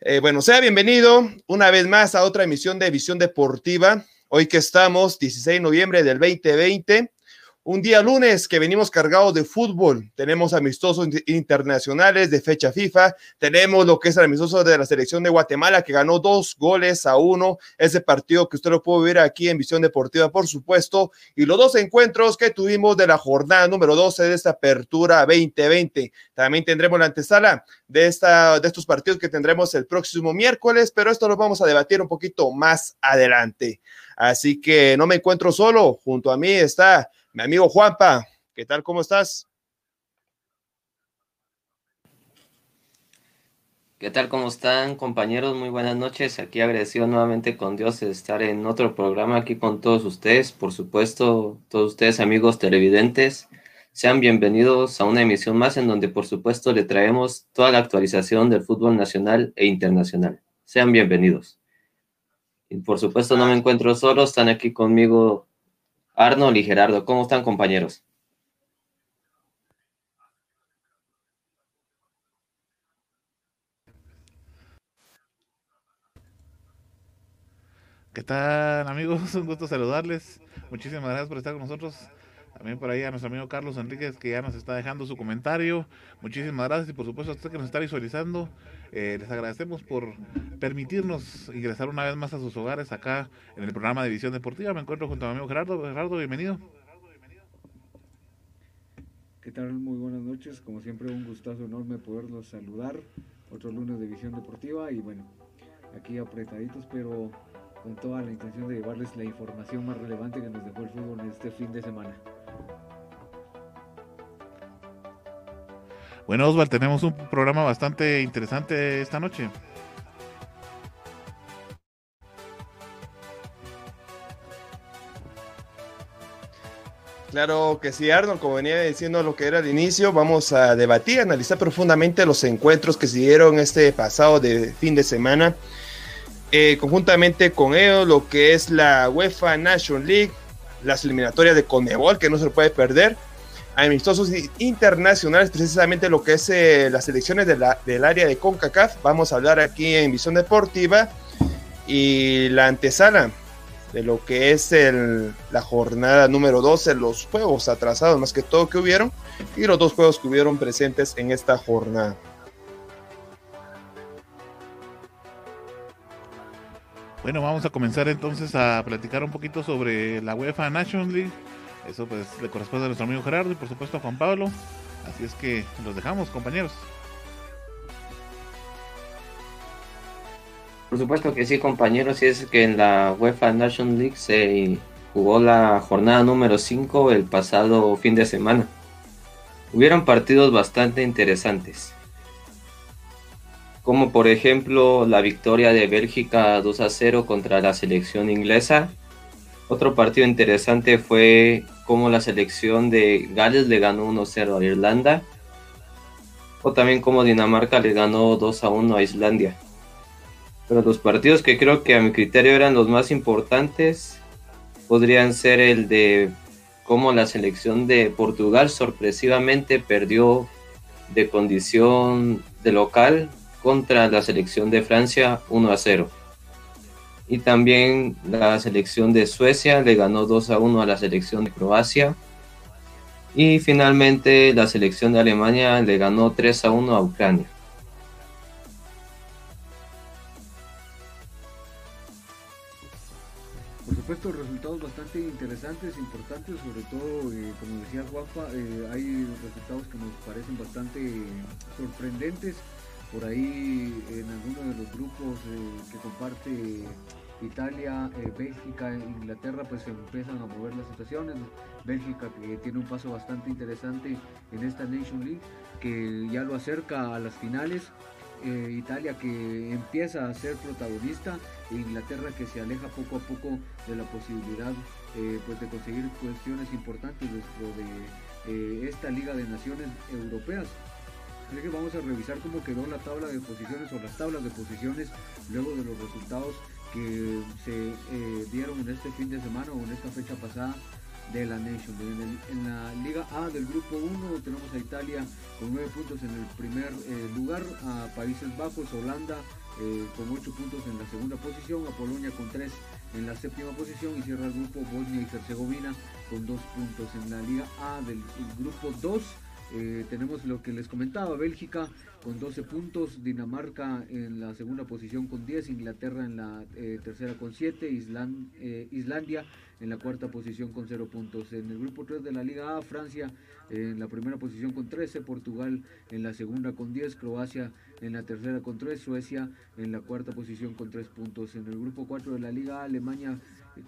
Eh, bueno, sea bienvenido una vez más a otra emisión de Visión Deportiva. Hoy que estamos, 16 de noviembre del 2020, un día lunes que venimos cargados de fútbol. Tenemos amistosos internacionales de fecha FIFA. Tenemos lo que es el amistoso de la selección de Guatemala que ganó dos goles a uno. Ese partido que usted lo puede ver aquí en Visión Deportiva, por supuesto. Y los dos encuentros que tuvimos de la jornada número 12 de esta apertura 2020. También tendremos la antesala de, esta, de estos partidos que tendremos el próximo miércoles, pero esto lo vamos a debatir un poquito más adelante. Así que no me encuentro solo. Junto a mí está mi amigo Juanpa, ¿qué tal? ¿Cómo estás? ¿Qué tal? ¿Cómo están compañeros? Muy buenas noches. Aquí agradecido nuevamente con Dios de estar en otro programa aquí con todos ustedes. Por supuesto, todos ustedes amigos televidentes, sean bienvenidos a una emisión más en donde por supuesto le traemos toda la actualización del fútbol nacional e internacional. Sean bienvenidos. Y por supuesto no me encuentro solo, están aquí conmigo Arnold y Gerardo, ¿cómo están compañeros? ¿Qué tal amigos? Un gusto saludarles. Muchísimas gracias por estar con nosotros. También por ahí a nuestro amigo Carlos Enríquez que ya nos está dejando su comentario. Muchísimas gracias y por supuesto a usted que nos está visualizando. Eh, les agradecemos por permitirnos ingresar una vez más a sus hogares acá en el programa de Visión Deportiva. Me encuentro junto a mi amigo Gerardo. Gerardo, bienvenido. ¿Qué tal? Muy buenas noches. Como siempre, un gustazo enorme poderlos saludar. Otro lunes de Visión Deportiva y bueno, aquí apretaditos, pero con toda la intención de llevarles la información más relevante que nos dejó el fútbol en este fin de semana. Bueno, Osval, tenemos un programa bastante interesante esta noche. Claro que sí, Arnold, como venía diciendo lo que era al inicio, vamos a debatir, analizar profundamente los encuentros que se dieron este pasado de fin de semana, eh, conjuntamente con ellos, lo que es la UEFA National League, las eliminatorias de Conebol, que no se lo puede perder, amistosos internacionales, precisamente lo que es eh, las elecciones del área de CONCACAF. Vamos a hablar aquí en Visión Deportiva y la antesala de lo que es la jornada número 12, los juegos atrasados más que todo que hubieron y los dos juegos que hubieron presentes en esta jornada. Bueno, vamos a comenzar entonces a platicar un poquito sobre la UEFA National League eso pues le corresponde a nuestro amigo Gerardo y por supuesto a Juan Pablo. Así es que los dejamos, compañeros. Por supuesto que sí, compañeros, y es que en la UEFA National League se jugó la jornada número 5 el pasado fin de semana. Hubieron partidos bastante interesantes, como por ejemplo la victoria de Bélgica 2 a 0 contra la selección inglesa. Otro partido interesante fue como la selección de Gales le ganó 1-0 a Irlanda, o también como Dinamarca le ganó 2-1 a Islandia. Pero los partidos que creo que a mi criterio eran los más importantes podrían ser el de cómo la selección de Portugal sorpresivamente perdió de condición de local contra la selección de Francia 1 a 0. Y también la selección de Suecia le ganó 2 a 1 a la selección de Croacia. Y finalmente la selección de Alemania le ganó 3 a 1 a Ucrania. Por supuesto, resultados bastante interesantes, importantes, sobre todo, eh, como decía Juanpa, eh, hay resultados que nos parecen bastante sorprendentes. Por ahí en alguno de los grupos eh, que comparte Italia, Bélgica, Inglaterra, pues se empiezan a mover las situaciones. Bélgica que tiene un paso bastante interesante en esta Nation League, que ya lo acerca a las finales. Italia que empieza a ser protagonista Inglaterra que se aleja poco a poco de la posibilidad eh, pues de conseguir cuestiones importantes dentro de eh, esta Liga de Naciones Europeas. Así que vamos a revisar cómo quedó la tabla de posiciones o las tablas de posiciones luego de los resultados que se eh, dieron en este fin de semana o en esta fecha pasada de la Nation. En, la Liga A del Grupo 1 tenemos a Italia con 9 puntos en el primer lugar, a Países Bajos, Holanda eh, con 8 puntos en la segunda posición, a Polonia con 3 en la séptima posición y cierra el grupo Bosnia y Herzegovina con 2 puntos en la Liga A del grupo 2. Eh, tenemos lo que les comentaba, Bélgica con 12 puntos, Dinamarca en la segunda posición con 10, Inglaterra en la eh, tercera con 7, Islandia en la cuarta posición con 0 puntos. En el grupo 3 de la Liga A, Francia en la primera posición con 13, Portugal en la segunda con 10, Croacia en la tercera con 3, Suecia en la cuarta posición con 3 puntos. En el grupo 4 de la Liga A, Alemania eh,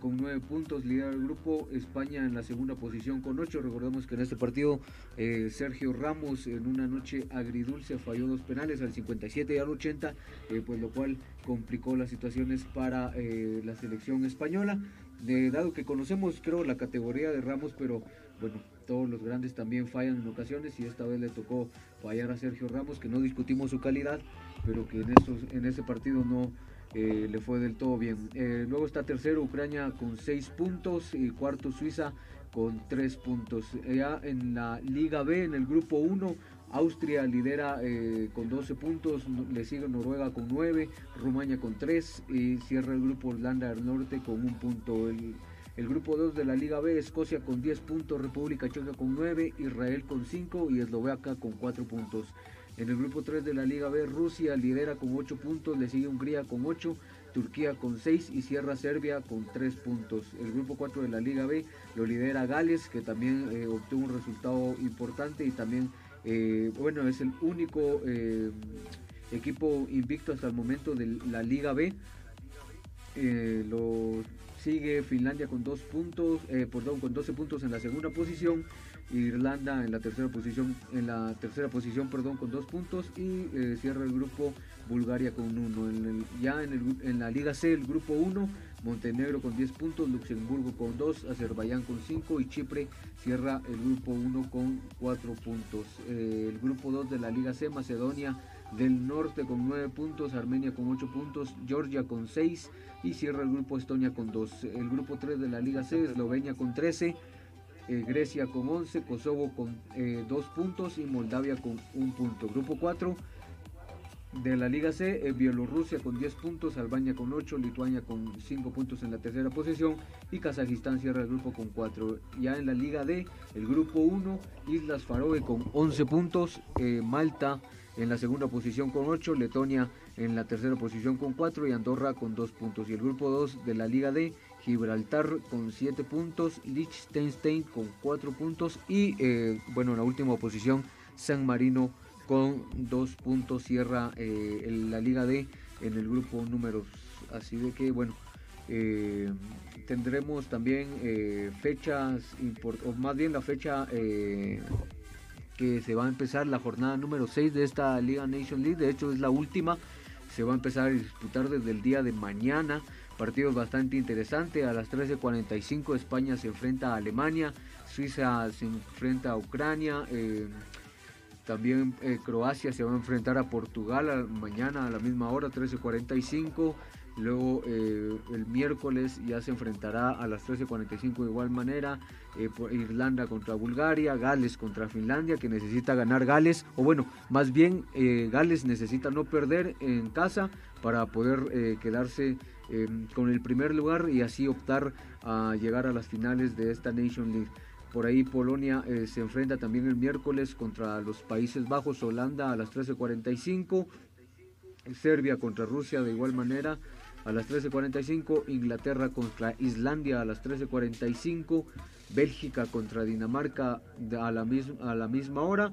con 9 puntos, lidera el grupo, España en la segunda posición con 8. Recordemos que en este partido eh, Sergio Ramos en una noche agridulce falló dos penales al 57 y al 80, eh, pues lo cual complicó las situaciones para la selección española. dado que conocemos creo la categoría de Ramos, pero bueno, todos los grandes también fallan en ocasiones y esta vez le tocó fallar a Sergio Ramos, que no discutimos su calidad, pero que en, estos, en ese partido no eh, le fue del todo bien. Eh, luego está tercero Ucrania con seis puntos y cuarto Suiza con tres puntos. Ya en la Liga B, en el grupo 1, Austria lidera eh, con 12 puntos, le sigue Noruega con 9, Rumania con 3 y cierra el grupo Irlanda del Norte con un punto. El, el grupo 2 de la Liga B, Escocia con 10 puntos, República Checa con 9, Israel con 5 y Eslovaquia con 4 puntos. En el grupo 3 de la Liga B, Rusia lidera con 8 puntos, le sigue Hungría con 8, Turquía con 6 y cierra Serbia con 3 puntos. El grupo 4 de la Liga B lo lidera Gales, que también eh, obtuvo un resultado importante y también, eh, bueno, es el único eh, equipo invicto hasta el momento de la Liga B. los Sigue Finlandia con dos puntos, perdón, con 12 puntos en la segunda posición. Irlanda en la tercera posición, en la tercera posición, perdón, con dos puntos y eh, cierra el grupo Bulgaria con uno. ya en, el, en, la Liga C, el grupo 1, Montenegro con 10 puntos, Luxemburgo con 2, Azerbaiyán con 5 y Chipre cierra el grupo 1 con 4 puntos. Eh, el grupo 2 de la Liga C, Macedonia del Norte con 9 puntos, Armenia con 8 puntos, Georgia con 6 y cierra el grupo Estonia con 2. El grupo 3 de la Liga C, Eslovenia con 13, eh, Grecia con 11, Kosovo con 2 eh, puntos y Moldavia con 1 punto. Grupo 4 de la Liga C, eh, Bielorrusia con 10 puntos, Albania con 8, Lituania con 5 puntos en la tercera posición y Kazajistán cierra el grupo con 4. Ya en la Liga D, el grupo 1, Islas Faroe con 11 puntos, Malta en la segunda posición con 8, Letonia en la tercera posición con 4 y Andorra con 2 puntos. Y el grupo 2 de la Liga D, Gibraltar con 7 puntos, Liechtenstein con 4 puntos y eh, bueno, en la última posición San Marino con 2 puntos cierra eh, la Liga D en el grupo número. Así de que bueno, eh, tendremos también fechas, o más bien la fecha que se va a empezar la jornada número 6 de esta Liga Nation League. De hecho, es la última. Se va a empezar a disputar desde el día de mañana. Partidos bastante interesantes. A las 13.45 España se enfrenta a Alemania. Suiza se enfrenta a Ucrania. Eh, también eh, Croacia se va a enfrentar a Portugal mañana a la misma hora, 13.45. Luego eh, el miércoles ya se enfrentará a las 13.45 de igual manera Irlanda contra Bulgaria, Gales contra Finlandia que necesita ganar Gales o bueno, más bien Gales necesita no perder en casa para poder quedarse con el primer lugar y así optar a llegar a las finales de esta Nation League. Por ahí Polonia eh, se enfrenta también el miércoles contra los Países Bajos, Holanda a las 13.45, Serbia contra Rusia de igual manera a las 13.45, Inglaterra contra Islandia a las 13.45, Bélgica contra Dinamarca a la, misma, a la misma hora.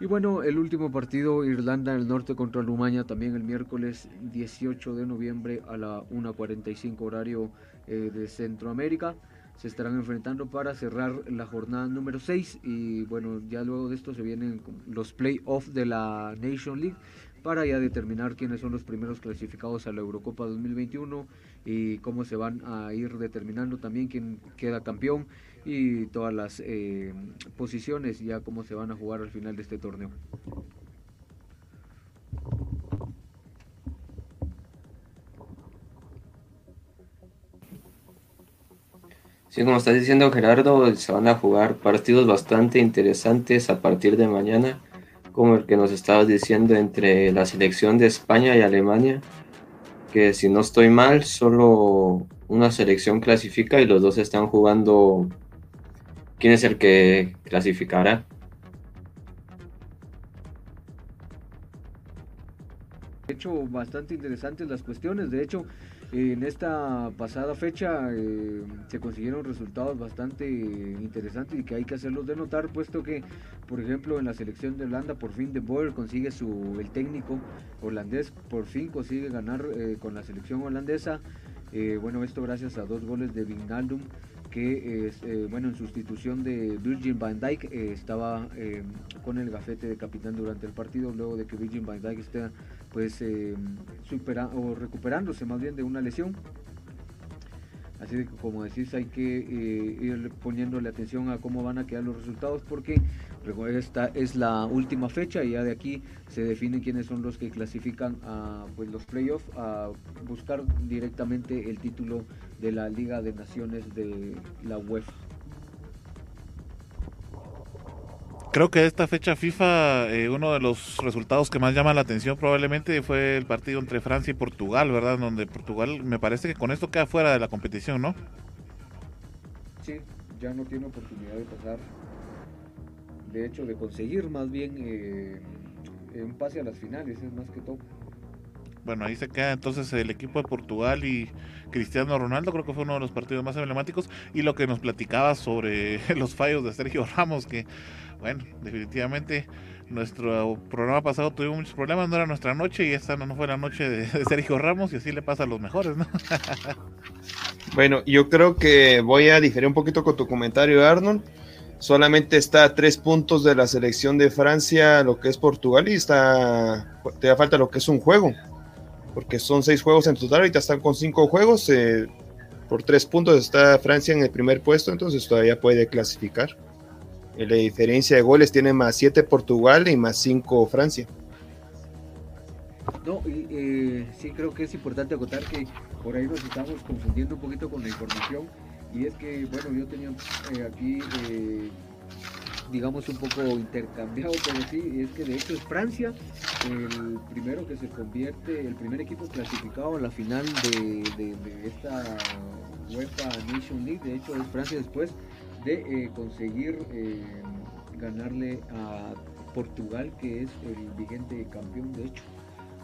Y bueno, el último partido, Irlanda del Norte contra Rumania, también el miércoles 18 de noviembre a la 1.45 horario eh, de Centroamérica. Se estarán enfrentando para cerrar la jornada número 6 y bueno, ya luego de esto se vienen los playoffs de la Nation League para ya determinar quiénes son los primeros clasificados a la Eurocopa 2021 y cómo se van a ir determinando también quién queda campeón y todas las eh, posiciones ya cómo se van a jugar al final de este torneo. Sí, como estás diciendo Gerardo, se van a jugar partidos bastante interesantes a partir de mañana, como el que nos estabas diciendo entre la selección de España y Alemania, que si no estoy mal, solo una selección clasifica y los dos están jugando quién es el que clasificará. De hecho, bastante interesantes las cuestiones. De hecho, en esta pasada fecha eh, se consiguieron resultados bastante interesantes y que hay que hacerlos de notar, puesto que, por ejemplo, en la selección de Holanda, por fin De Boer consigue su, el técnico holandés, por fin consigue ganar eh, con la selección holandesa. Eh, bueno, esto gracias a dos goles de Vignaldum que bueno en sustitución de Virgin van Dijk estaba con el gafete de capitán durante el partido luego de que Virgin van Dijk esté pues eh, o recuperándose más bien de una lesión. Así que como decís hay que eh, ir poniéndole atención a cómo van a quedar los resultados porque esta es la última fecha y ya de aquí se definen quiénes son los que clasifican a pues, los playoffs a buscar directamente el título de la Liga de Naciones de la UEFA. Creo que esta fecha FIFA, eh, uno de los resultados que más llama la atención probablemente fue el partido entre Francia y Portugal, ¿verdad? Donde Portugal me parece que con esto queda fuera de la competición, ¿no? Sí, ya no tiene oportunidad de pasar. De hecho, de conseguir más bien eh, un pase a las finales, es más que todo. Bueno, ahí se queda entonces el equipo de Portugal y Cristiano Ronaldo, creo que fue uno de los partidos más emblemáticos. Y lo que nos platicaba sobre los fallos de Sergio Ramos, que bueno, definitivamente nuestro programa pasado tuvimos muchos problemas, no era nuestra noche y esta no fue la noche de, Sergio Ramos y así le pasa a los mejores, ¿no? bueno, yo creo que voy a diferir un poquito con tu comentario, Arnold. Solamente está a tres puntos de la selección de Francia, lo que es Portugal, y está, te da falta lo que es un juego, porque son seis juegos en total, ahorita están con cinco juegos, eh, por tres puntos está Francia en el primer puesto, entonces todavía puede clasificar. La diferencia de goles tiene más 7 Portugal y más 5 Francia. No, eh, sí creo que es importante acotar que por ahí nos estamos confundiendo un poquito con la información y es que, bueno, yo tenía eh, aquí, eh, digamos, un poco intercambiado, pero sí, es que de hecho es Francia el primero que se convierte, el primer equipo clasificado a la final de, de esta UEFA Nation League, de hecho es Francia después de eh, conseguir eh, ganarle a Portugal, que es el vigente campeón, de hecho.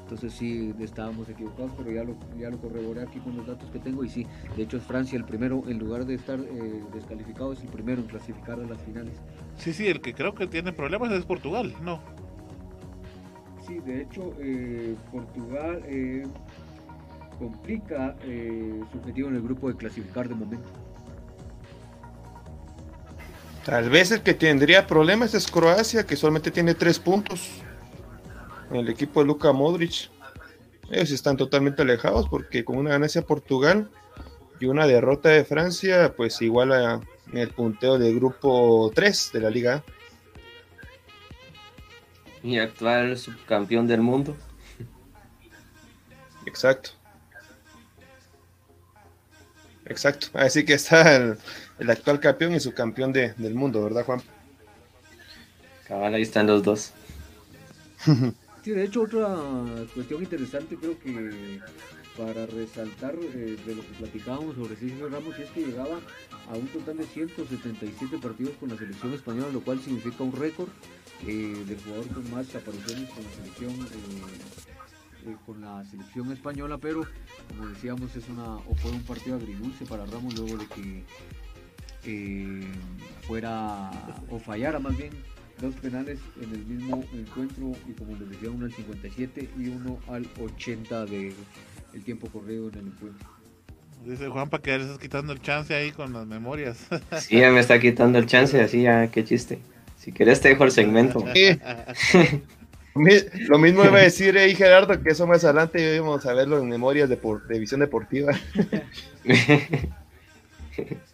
Entonces sí, estábamos equivocados, pero ya lo, ya lo corroboré aquí con los datos que tengo y sí, de hecho es Francia el primero, en lugar de estar eh, descalificado, es el primero en clasificar a las finales. Sí, sí, el que creo que tiene problemas es Portugal, ¿no? Sí, de hecho Portugal complica su objetivo en el grupo de clasificar de momento. Tal vez el que tendría problemas es Croacia, que solamente tiene tres puntos. El equipo de Luka Modric. Ellos están totalmente alejados porque con una ganancia Portugal y una derrota de Francia, pues igual a, el punteo del grupo 3 de la Liga. Y actual subcampeón del mundo. Exacto. Exacto. Así que está el, el actual campeón y su campeón de, del mundo, ¿verdad, Juan? Cabal, ahí están los dos. sí, de hecho, otra cuestión interesante creo que para resaltar eh, de lo que platicábamos sobre Sergio Ramos, es que llegaba a un total de 177 partidos con la selección española, lo cual significa un récord eh, del jugador con más apariciones con la selección eh, con la selección española, pero como decíamos es una o fue un partido agridulce para Ramos luego de que fuera o fallara más bien dos penales en el mismo encuentro y como les decía uno al 57 y uno al 80 de el tiempo corrido en el encuentro. Dice Juanpa que le estás quitando el chance ahí con las memorias. Sí, ya me está quitando el chance, así ya, qué chiste. Si querés te dejo el segmento. Lo mismo iba a decir ahí Gerardo, que eso más adelante íbamos a verlo en memorias de, de visión deportiva.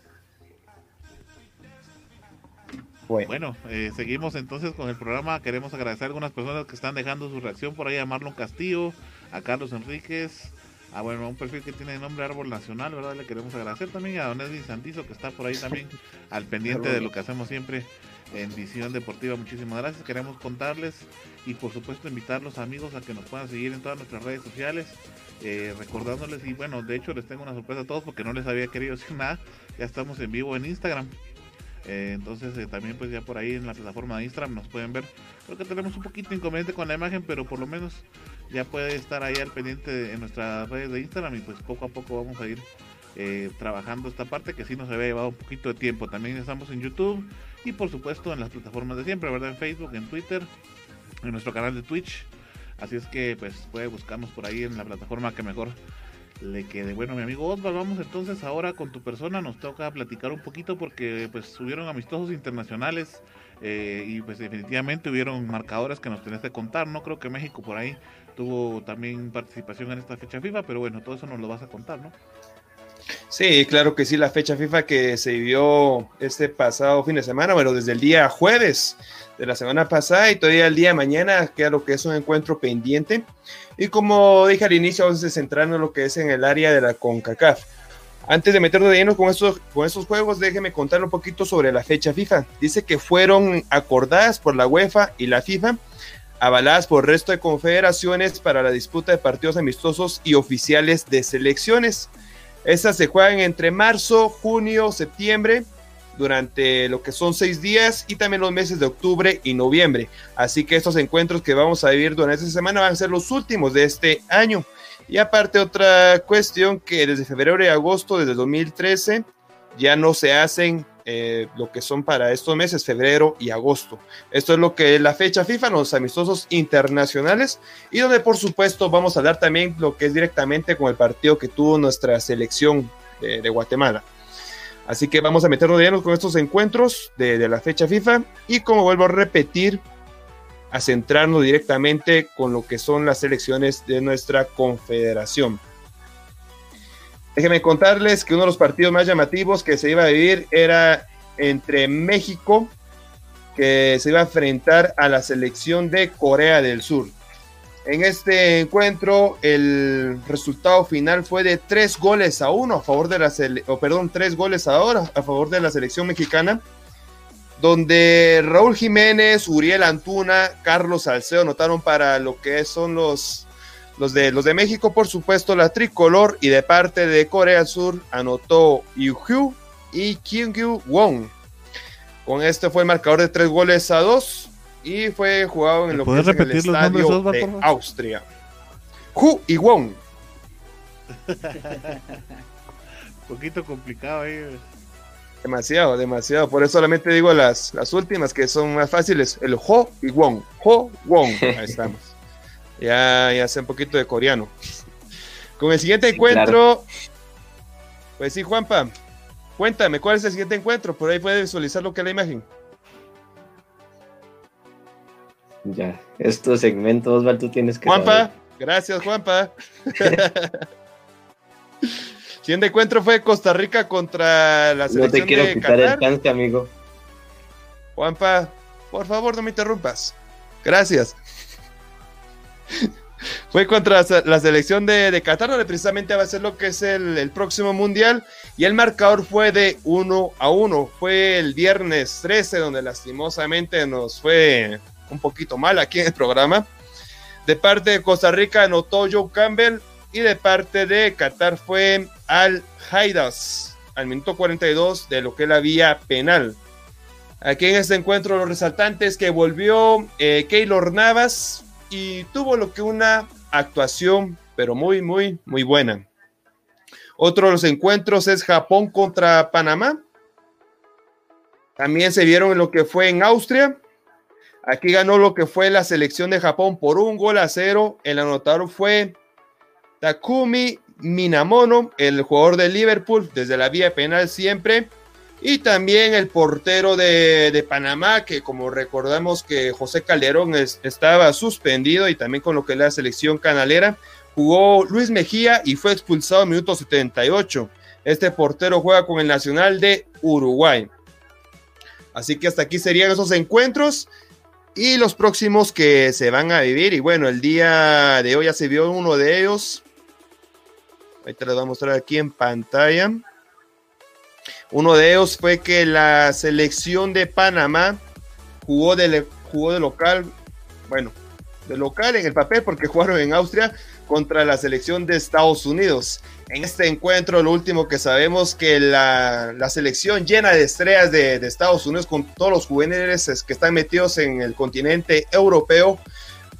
Bueno, eh, seguimos entonces con el programa. Queremos agradecer a algunas personas que están dejando su reacción por ahí a Marlon Castillo, a Carlos Enríquez, a bueno, un perfil que tiene el nombre Árbol Nacional, ¿verdad? Le queremos agradecer también a Don Edwin Santizo que está por ahí también al pendiente de lo que hacemos siempre en Visión Deportiva. Muchísimas gracias. Queremos contarles y por supuesto invitar a los amigos a que nos puedan seguir en todas nuestras redes sociales. Eh, recordándoles y bueno, de hecho les tengo una sorpresa a todos porque no les había querido decir nada. Ya estamos en vivo en Instagram. Eh, entonces eh, también pues ya por ahí en la plataforma de Instagram nos pueden ver. Creo que tenemos un poquito inconveniente con la imagen, pero por lo menos ya puede estar ahí al pendiente en nuestras redes de Instagram y pues poco a poco vamos a ir eh, trabajando esta parte que sí nos había llevado un poquito de tiempo. También estamos en YouTube y por supuesto en las plataformas de siempre, ¿verdad? En Facebook, en Twitter, en nuestro canal de Twitch. Así es que pues puede buscarnos por ahí en la plataforma que mejor le quede. Bueno, mi amigo Osvaldo, vamos entonces ahora con tu persona. Nos toca platicar un poquito porque pues hubieron amistosos internacionales eh, y pues definitivamente hubieron marcadores que nos tenés que contar. No creo que México por ahí tuvo también participación en esta fecha FIFA, pero bueno, todo eso nos lo vas a contar, ¿no? Sí, claro que sí, la fecha FIFA que se vivió este pasado fin de semana, bueno, desde el día jueves de la semana pasada y todavía el día de mañana, que lo que es un encuentro pendiente. Y como dije al inicio, vamos a centrarnos en lo que es en el área de la CONCACAF. Antes de meternos de lleno con estos, con estos juegos, déjeme contar un poquito sobre la fecha FIFA. Dice que fueron acordadas por la UEFA y la FIFA, avaladas por el resto de confederaciones para la disputa de partidos amistosos y oficiales de selecciones. Estas se juegan entre marzo, junio, septiembre durante lo que son seis días y también los meses de octubre y noviembre. Así que estos encuentros que vamos a vivir durante esta semana van a ser los últimos de este año. Y aparte otra cuestión que desde febrero y agosto desde 2013 ya no se hacen eh, lo que son para estos meses, febrero y agosto. Esto es lo que es la fecha FIFA, los amistosos internacionales, y donde por supuesto vamos a hablar también lo que es directamente con el partido que tuvo nuestra selección de Guatemala. Así que vamos a meternos de lleno con estos encuentros de, la fecha FIFA y como vuelvo a repetir, a centrarnos directamente con lo que son las elecciones de nuestra confederación. Déjenme contarles que uno de los partidos más llamativos que se iba a vivir era entre México, que se iba a enfrentar a la selección de Corea del Sur. En este encuentro, el resultado final fue de tres goles a uno a favor de la perdón, tres goles ahora a favor de la selección mexicana, donde Raúl Jiménez, Uriel Antuna, Carlos Salcedo anotaron para lo que son los, los, de, los de México, por supuesto, la tricolor, y de parte de Corea Sur anotó Yu y Kyungyu Wong. Con este fue el marcador de tres goles a dos y fue jugado en lo que es el estadio de Austria. Hu y Wong. Un poquito complicado ahí. Demasiado, demasiado. Por eso solamente digo las, las últimas que son más fáciles. El Ho y Wong. Ho, Wong. Ahí estamos. ya, ya sé un poquito de coreano. Con el siguiente encuentro. Pues sí, Juanpa. Cuéntame, ¿cuál es el siguiente encuentro? Por ahí puedes visualizar lo que es la imagen. Ya, estos segmentos, Osvaldo, tú tienes que. Juanpa, gracias, Juanpa. Siguiente encuentro fue Costa Rica contra la selección. No te quiero quitar el chance, amigo. Juanpa, por favor, no me interrumpas. Gracias. fue contra la selección de, de, Qatar, donde precisamente va a ser lo que es el, el, próximo mundial. Y el marcador fue de 1 a 1. Fue el viernes 13, donde lastimosamente nos fue un poquito mal aquí en el programa. De parte de Costa Rica anotó Joe Campbell y de parte de Qatar fue Al Haidas al minuto 42 de lo que es la vía penal. Aquí en este encuentro los resaltantes que volvió eh, Keylor Navas y tuvo lo que una actuación, pero muy, muy, muy buena. Otro de los encuentros es Japón contra Panamá. También se vieron lo que fue en Austria. Aquí ganó lo que fue la selección de Japón por un gol a cero. El anotador fue Takumi Minamono, el jugador de Liverpool, desde la vía penal siempre. Y también el portero de, Panamá, que como recordamos que José Calderón estaba suspendido y también con lo que es la selección canalera, jugó Luis Mejía y fue expulsado en minuto 78. Este portero juega con el Nacional de Uruguay. Así que hasta aquí serían esos encuentros y los próximos que se van a vivir. Y bueno, el día de hoy ya se vio uno de ellos. Ahorita les voy a mostrar aquí en pantalla. Uno de ellos fue que la selección de Panamá jugó de, jugó de local, bueno, de local en el papel porque jugaron en Austria contra la selección de Estados Unidos. En este encuentro, lo último que sabemos que la, selección llena de estrellas de, de, Estados Unidos con todos los juveniles que están metidos en el continente europeo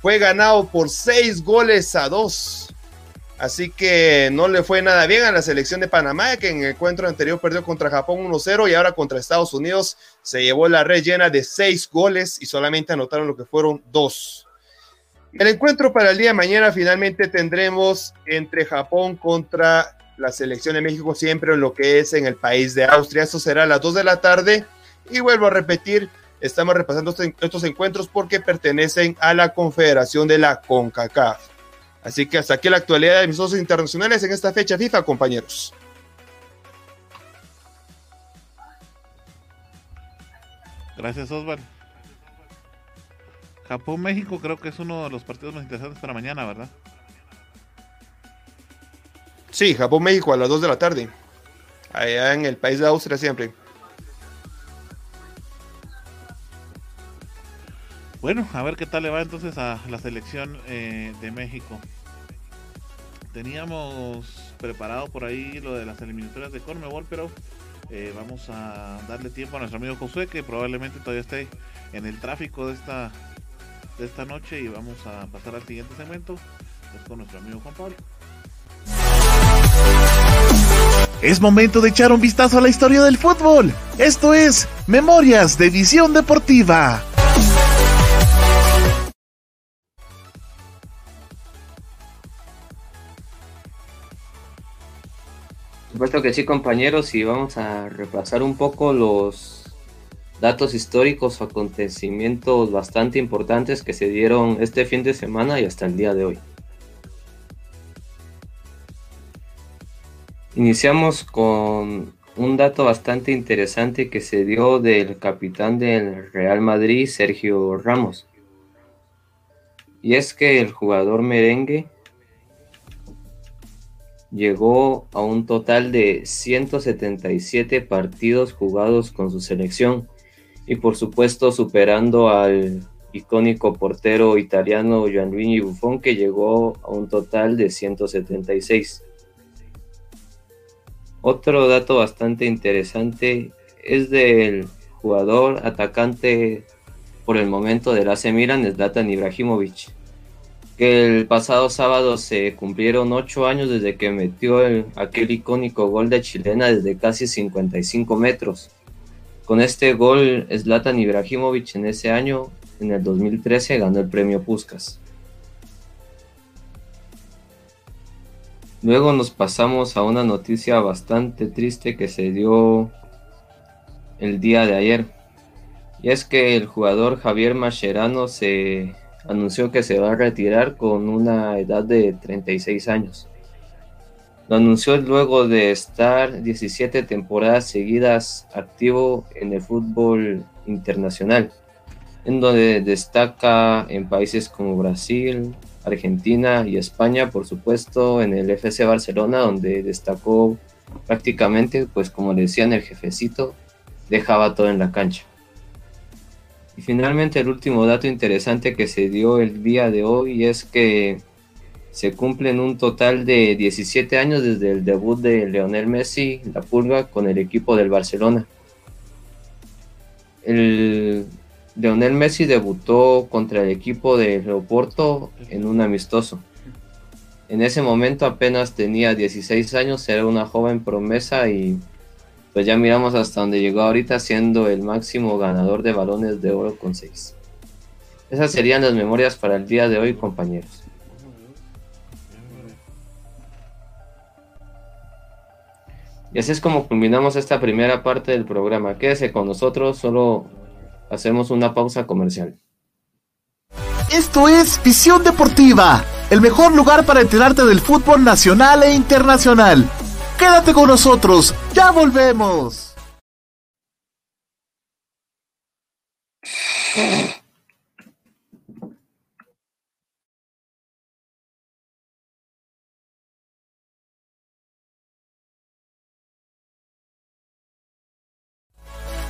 fue ganado por seis goles a dos Así que no le fue nada bien a la selección de Panamá, que en el encuentro anterior perdió contra Japón 1-0 y ahora contra Estados Unidos se llevó la red llena de seis goles y solamente anotaron lo que fueron dos. El encuentro para el día de mañana finalmente tendremos entre Japón contra la selección de México, siempre en lo que es en el país de Austria. Eso será a las 2 de la tarde. Y vuelvo a repetir, estamos repasando estos encuentros porque pertenecen a la Confederación de la CONCACAF. Así que hasta aquí la actualidad de mis socios internacionales en esta fecha FIFA, compañeros. Gracias, Osvaldo. Japón-México creo que es uno de los partidos más interesantes para mañana, ¿verdad? Sí, Japón-México a las 2 de la tarde. Allá en el país de Austria siempre. Bueno, a ver qué tal le va entonces a la selección eh, de México. Teníamos preparado por ahí lo de las eliminatorias de Cornebol, pero eh, vamos a darle tiempo a nuestro amigo Josué, que probablemente todavía esté en el tráfico de esta, de esta noche y vamos a pasar al siguiente segmento es con nuestro amigo Juan Pablo. Es momento de echar un vistazo a la historia del fútbol. Esto es Memorias de Visión Deportiva. supuesto que sí, compañeros, y vamos a repasar un poco los datos históricos acontecimientos bastante importantes que se dieron este fin de semana y hasta el día de hoy. Iniciamos con un dato bastante interesante que se dio del capitán del Real Madrid, Sergio Ramos. Y es que el jugador merengue llegó a un total de 177 partidos jugados con su selección y por supuesto superando al icónico portero italiano Gianluigi Buffon que llegó a un total de 176. Otro dato bastante interesante es del jugador atacante por el momento del AC Milan, Zlatan Ibrahimovic, el pasado sábado se cumplieron ocho años desde que metió aquel icónico gol de chilena desde casi 55 metros. Con este gol, Zlatan Ibrahimovic en ese año, en el 2013, ganó el premio Puskas. Luego nos pasamos a una noticia bastante triste que se dio el día de ayer. Y es que el jugador Javier Mascherano se anunció que se va a retirar con una edad de 36 años. Lo anunció luego de estar 17 temporadas seguidas activo en el fútbol internacional, en donde destaca en países como Brasil, Argentina y España, por supuesto, en el FC Barcelona, donde destacó prácticamente, pues como le decían, el jefecito, dejaba todo en la cancha. Y finalmente el último dato interesante que se dio el día de hoy es que se cumplen un total de 17 años desde el debut de Leonel Messi, la pulga, con el equipo del Barcelona. El Leonel Messi debutó contra el equipo de Leoporto en un amistoso. En ese momento apenas tenía 16 años, era una joven promesa y pues ya miramos hasta donde llegó ahorita siendo el máximo ganador de balones de oro con 6. Esas serían las memorias para el día de hoy, compañeros. Y así es como culminamos esta primera parte del programa. Quédese con nosotros, solo hacemos una pausa comercial. Esto es Visión Deportiva, el mejor lugar para enterarte del fútbol nacional e internacional. Quédate con nosotros, ya volvemos.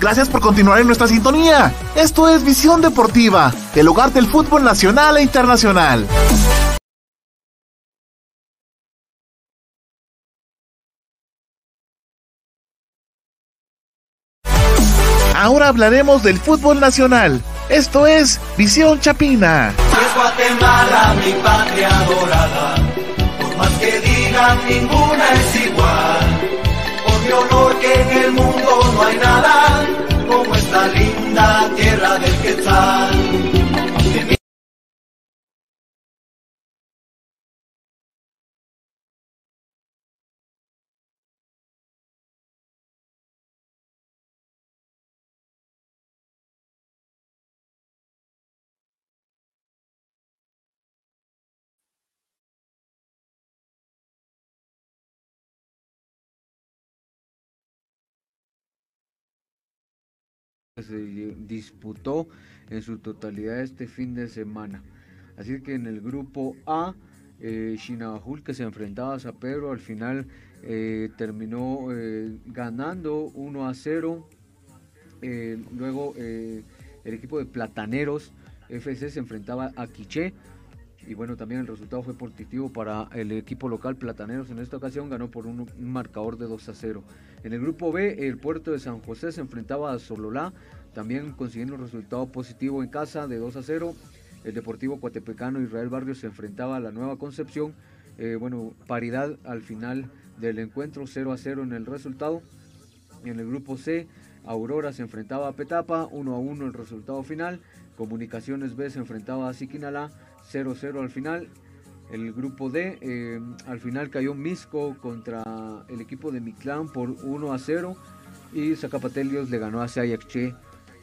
Gracias por continuar en nuestra sintonía. Esto es Visión Deportiva, el hogar del fútbol nacional e internacional. Ahora hablaremos del fútbol nacional. Esto es Visión Chapina. Es Guatemala, mi patria dorada. Por más que digan, ninguna es linda tierra del Quetzal. Se disputó en su totalidad este fin de semana. Así que en el grupo A, eh, Chinabajul que se enfrentaba a San Pedro al final eh, terminó eh, ganando 1 a 0. Eh, luego el equipo de Plataneros FC se enfrentaba a Quiché. Y bueno, también el resultado fue positivo para el equipo local Plataneros. En esta ocasión ganó por un, marcador de 2 a 0. En el grupo B, el puerto de San José se enfrentaba a Sololá. también consiguiendo un resultado positivo en casa de 2 a 0. El Deportivo Coatepecano Israel Barrios se enfrentaba a la Nueva Concepción. Eh, bueno, paridad al final del encuentro, 0 a 0 en el resultado. En el grupo C, Aurora se enfrentaba a Petapa, 1 a 1 el resultado final. Comunicaciones B se enfrentaba a Siquinalá, 0 a 0 al final. El grupo D, eh, al final cayó Misco contra el equipo de Mictlán por 1 a 0 y Zacapatelios le ganó a Sayaché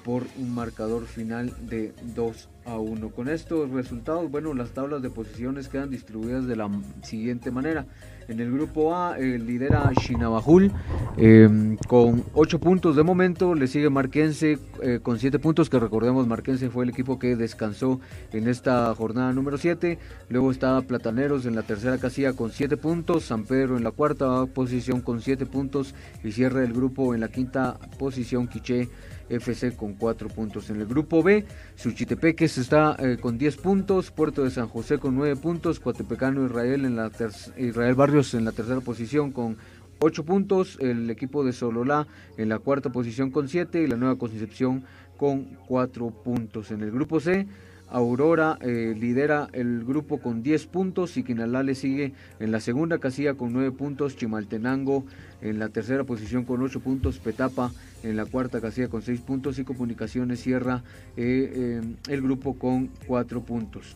por un marcador final de 2 a 1. Con estos resultados, bueno, las tablas de posiciones quedan distribuidas de la siguiente manera. En el grupo A eh, lidera Shinabajul em, con 8 puntos de momento, le sigue Marquense eh, con 7 puntos, que recordemos Marquense fue el equipo que descansó en esta jornada número 7, luego está Plataneros en la tercera casilla con 7 puntos, San Pedro en la cuarta posición con 7 puntos y cierra el grupo en la quinta posición Quiché FC con 4 puntos. En el grupo B, Suchitepeques está eh, con 10 puntos, Puerto de San José con 9 puntos, Coatepecano Israel, en la Israel Barrios en la tercera posición con 8 puntos, el equipo de Sololá en la cuarta posición con 7 y la Nueva Concepción con 4 puntos. En el grupo C, Aurora eh, lidera el grupo con 10 puntos, y Quinalá le sigue en la segunda casilla con 9 puntos, Chimaltenango en la tercera posición con 8 puntos, Petapa en la cuarta casilla con 6 puntos y Comunicaciones cierra eh, eh, el grupo con 4 puntos.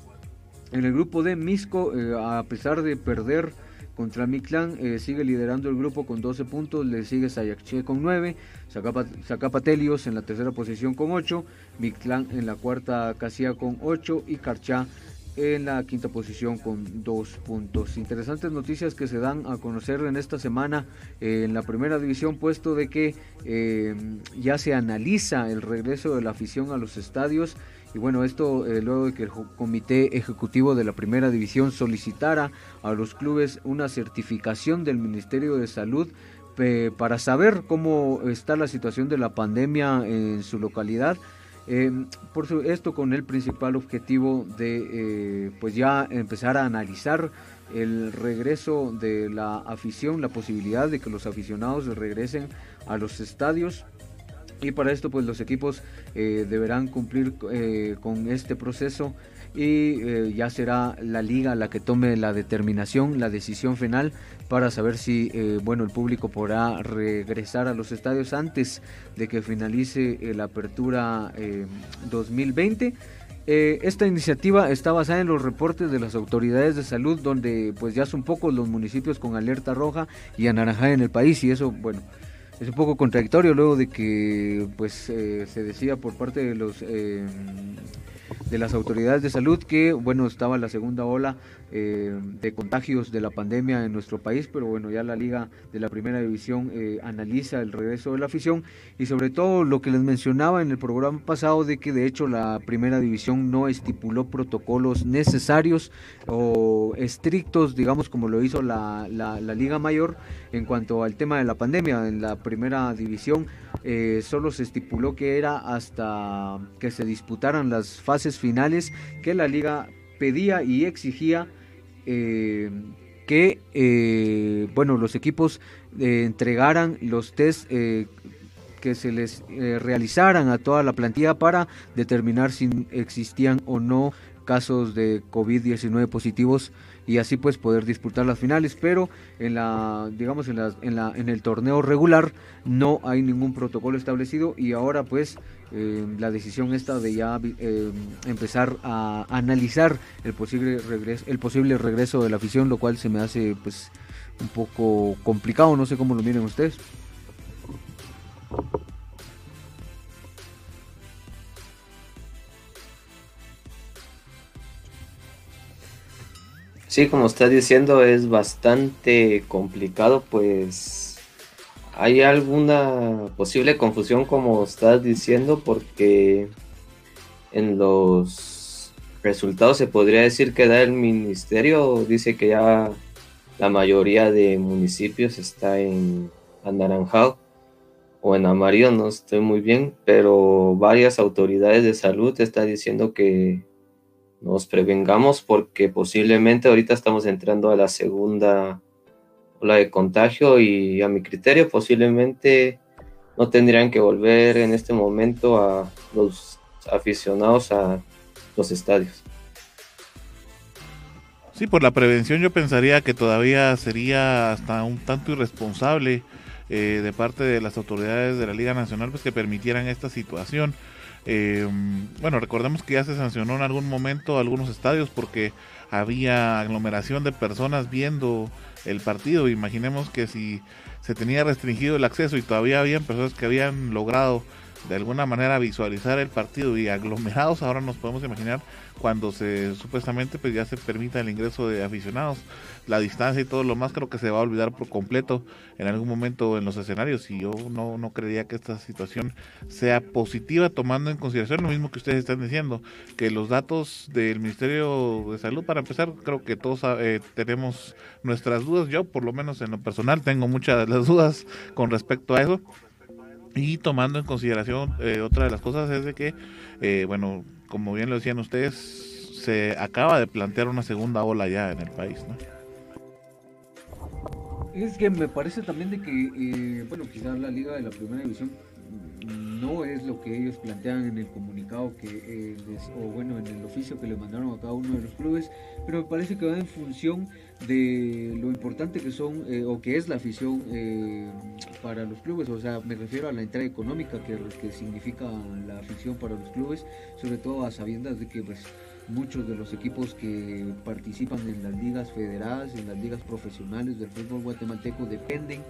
En el grupo de Misco, a pesar de perder contra Mictlán, sigue liderando el grupo con 12 puntos, le sigue Sayacché con 9, Zacapatelios en la tercera posición con 8, Mictlán en la cuarta casilla con 8 y Carchá en la quinta posición con 2 puntos. Interesantes noticias que se dan a conocer en esta semana eh, en la primera división, puesto de que eh, ya se analiza el regreso de la afición a los estadios. Y bueno, esto eh, luego de que el comité ejecutivo de la primera división solicitara a los clubes una certificación del Ministerio de Salud para saber cómo está la situación de la pandemia en su localidad. Eh, por esto con el principal objetivo de eh, pues ya empezar a analizar el regreso de la afición, la posibilidad de que los aficionados regresen a los estadios y para esto pues los equipos eh, deberán cumplir con este proceso y eh, ya será la liga la que tome la determinación, la decisión final para saber si eh, bueno el público podrá regresar a los estadios antes de que finalice eh, la apertura 2020. esta iniciativa está basada en los reportes de las autoridades de salud, donde pues ya son pocos los municipios con alerta roja y anaranjada en el país y eso bueno es un poco contradictorio luego de que pues se decía por parte de los de las autoridades de salud que, bueno, estaba la segunda ola eh, de contagios de la pandemia en nuestro país, pero bueno, ya la liga de la primera división eh, analiza el regreso de la afición y sobre todo lo que les mencionaba en el programa pasado de que de hecho la primera división no estipuló protocolos necesarios o estrictos, digamos como lo hizo la, la, liga mayor en cuanto al tema de la pandemia. En la primera división eh, solo se estipuló que era hasta que se disputaran las fases finales que la liga pedía y exigía eh, que eh, bueno los equipos eh, entregaran los test que se les realizaran a toda la plantilla para determinar si existían o no casos de COVID-19 positivos y así pues poder disputar las finales, pero en la digamos en la, en la en el torneo regular no hay ningún protocolo establecido y ahora pues eh, la decisión esta de ya eh, empezar a analizar el posible regreso el posible regreso de la afición, lo cual se me hace pues un poco complicado, no sé cómo lo miren ustedes. Sí, como está diciendo, es bastante complicado, pues hay alguna posible confusión, como estás diciendo, porque en los resultados se podría decir que da el ministerio, dice que ya la mayoría de municipios está en anaranjado o en amarillo, no estoy muy bien, pero varias autoridades de salud están diciendo que nos prevengamos porque posiblemente ahorita estamos entrando a la segunda ola de contagio y a mi criterio posiblemente no tendrían que volver en este momento a los aficionados a los estadios. Sí, por la prevención yo pensaría que todavía sería hasta un tanto irresponsable eh, de parte de las autoridades de la Liga Nacional pues que permitieran esta situación. Eh, bueno, recordemos que ya se sancionó en algún momento algunos estadios porque había aglomeración de personas viendo el partido. Imaginemos que si se tenía restringido el acceso y todavía habían personas que habían logrado de alguna manera visualizar el partido y aglomerados, ahora nos podemos imaginar cuando se supuestamente pues ya se permita el ingreso de aficionados, la distancia y todo lo más creo que se va a olvidar por completo en algún momento en los escenarios y yo no, no creería que esta situación sea positiva tomando en consideración lo mismo que ustedes están diciendo, que los datos del Ministerio de Salud para empezar creo que todos eh, tenemos nuestras dudas, yo por lo menos en lo personal tengo muchas de las dudas con respecto a eso y tomando en consideración eh, otra de las cosas es de que, eh, bueno, como bien lo decían ustedes, se acaba de plantear una segunda ola ya en el país, ¿no? Es que me parece también de que, eh, bueno, quizás la liga de la primera división no es lo que ellos plantean en el comunicado que eh, o bueno en el oficio que le mandaron a cada uno de los clubes pero me parece que va en función de lo importante que son eh, o que es la afición eh, para los clubes. O sea me refiero a la entrada económica que, que significa la afición para los clubes sobre todo a sabiendas de que pues muchos de los equipos que participan en las ligas federadas en las ligas profesionales del fútbol guatemalteco dependen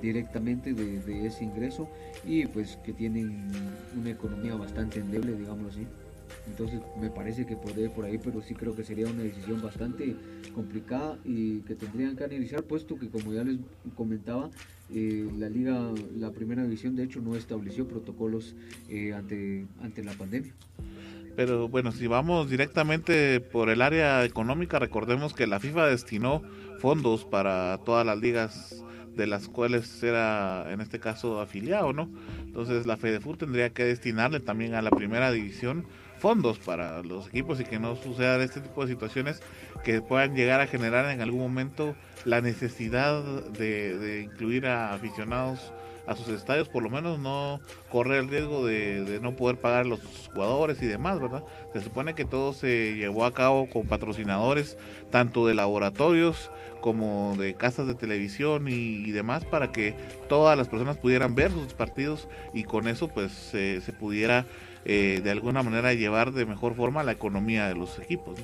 directamente de, ese ingreso y pues que tienen una economía bastante endeble, digámoslo así. Entonces me parece que podría por ahí, pero sí creo que sería una decisión bastante complicada y que tendrían que analizar, puesto que como ya les comentaba, eh, la liga, la primera división de hecho no estableció protocolos eh, ante, ante la pandemia. Pero bueno, si vamos directamente por el área económica, recordemos que la FIFA destinó fondos para todas las ligas de las cuales era en este caso afiliado, ¿no? Entonces la FEDEFUR tendría que destinarle también a la primera división fondos para los equipos y que no sucedan este tipo de situaciones que puedan llegar a generar en algún momento la necesidad de, incluir a aficionados a sus estadios, por lo menos no correr el riesgo de, no poder pagar a los jugadores y demás, ¿verdad? Se supone que todo se llevó a cabo con patrocinadores, tanto de laboratorios como de casas de televisión y, demás para que todas las personas pudieran ver sus partidos y con eso pues se pudiera eh, de alguna manera llevar de mejor forma la economía de los equipos.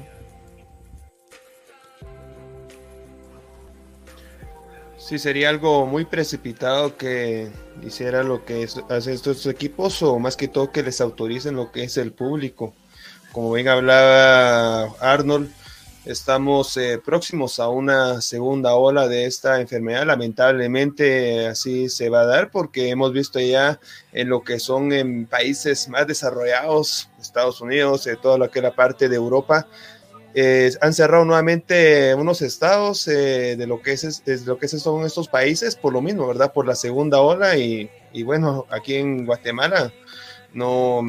Sí, sería algo muy precipitado que hiciera lo que hacen estos equipos o más que todo que les autoricen lo que es el público. Como bien hablaba Arnold, Estamos eh, próximos a una segunda ola de esta enfermedad. Lamentablemente así se va a dar porque hemos visto ya en lo que son en países más desarrollados, Estados Unidos, eh, toda lo que la parte de Europa, eh, han cerrado nuevamente unos estados de lo que es lo que son estos países por lo mismo, ¿verdad? Por la segunda ola y, y bueno, aquí en Guatemala no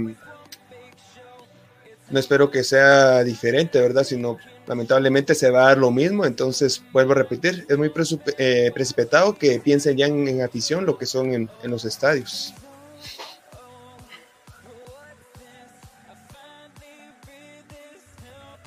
no espero que sea diferente, ¿verdad? Sino lamentablemente se va a dar lo mismo, entonces vuelvo a repetir, es muy eh, precipitado que piensen ya en, afición lo que son en, los estadios.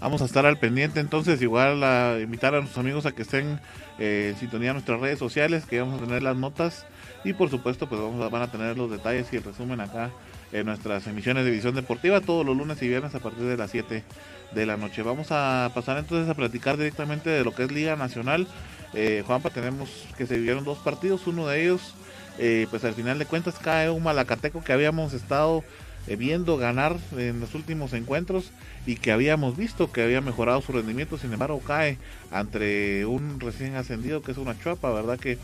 Vamos a estar al pendiente entonces, igual a invitar a nuestros amigos a que estén eh, en sintonía en nuestras redes sociales, que vamos a tener las notas y por supuesto pues vamos a, van a tener los detalles y el resumen acá en nuestras emisiones de visión deportiva todos los lunes y viernes a partir de las 7 de la noche. Vamos a pasar entonces a platicar directamente de lo que es Liga Nacional. Eh, Juanpa, tenemos que se vivieron dos partidos, uno de ellos, eh, pues al final de cuentas cae un Malacateco que habíamos estado viendo ganar en los últimos encuentros y que habíamos visto que había mejorado su rendimiento, sin embargo cae entre un recién ascendido que es una chuapa, ¿verdad? Que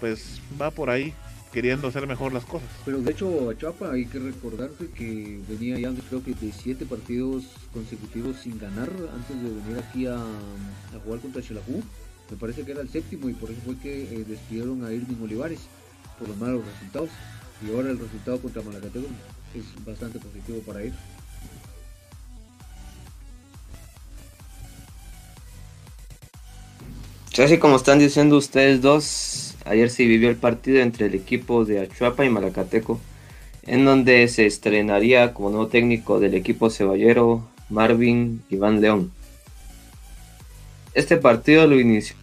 pues va por ahí queriendo hacer mejor las cosas. Pero de hecho, Chapa, hay que recordarte que venía ya creo que de siete partidos consecutivos sin ganar antes de venir aquí a, jugar contra Chelacú. Me parece que era el séptimo y por eso fue que eh, despidieron a Irving Olivares por los malos resultados. Y ahora el resultado contra Malacateco es bastante positivo para él. Así como están diciendo ustedes dos, ayer se vivió el partido entre el equipo de Achuapa y Malacateco, en donde se estrenaría como nuevo técnico del equipo ceballero Marvin Iván León. Este partido lo inició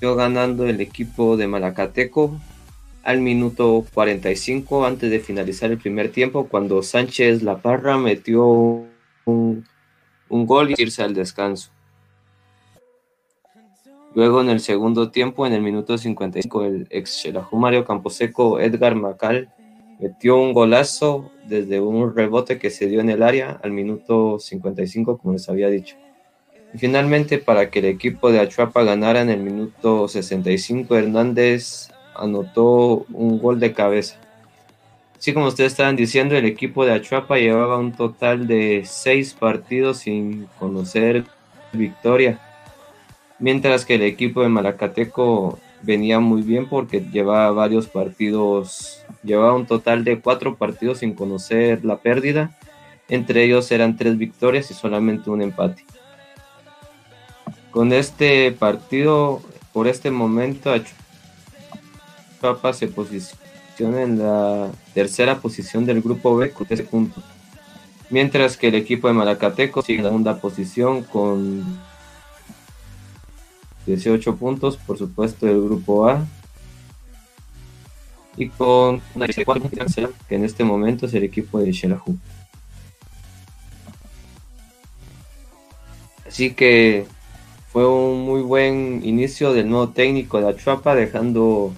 ganando el equipo de Malacateco al minuto 45 antes de finalizar el primer tiempo cuando Sánchez La Parra metió un, gol y irse al descanso. Luego en el segundo tiempo, en el minuto 55, el ex Xelajú Mario Camposeco Edgar Macal metió un golazo desde un rebote que se dio en el área al minuto 55, como les había dicho. Y finalmente, para que el equipo de Achuapa ganara en el minuto 65, Hernández anotó un gol de cabeza. Así como ustedes estaban diciendo, el equipo de Achuapa llevaba un total de seis partidos sin conocer victoria, mientras que el equipo de Malacateco venía muy bien porque llevaba varios partidos, llevaba un total de cuatro partidos sin conocer la pérdida, entre ellos eran tres victorias y solamente un empate. Con este partido, por este momento, Papa se posiciona en la tercera posición del grupo B con 13 puntos. Mientras que el equipo de Malacateco sigue en la segunda posición con 18 puntos, por supuesto, del grupo A. Y con una que en este momento es el equipo de Shelahu. Así que fue un muy buen inicio del nuevo técnico de Achuapa, dejando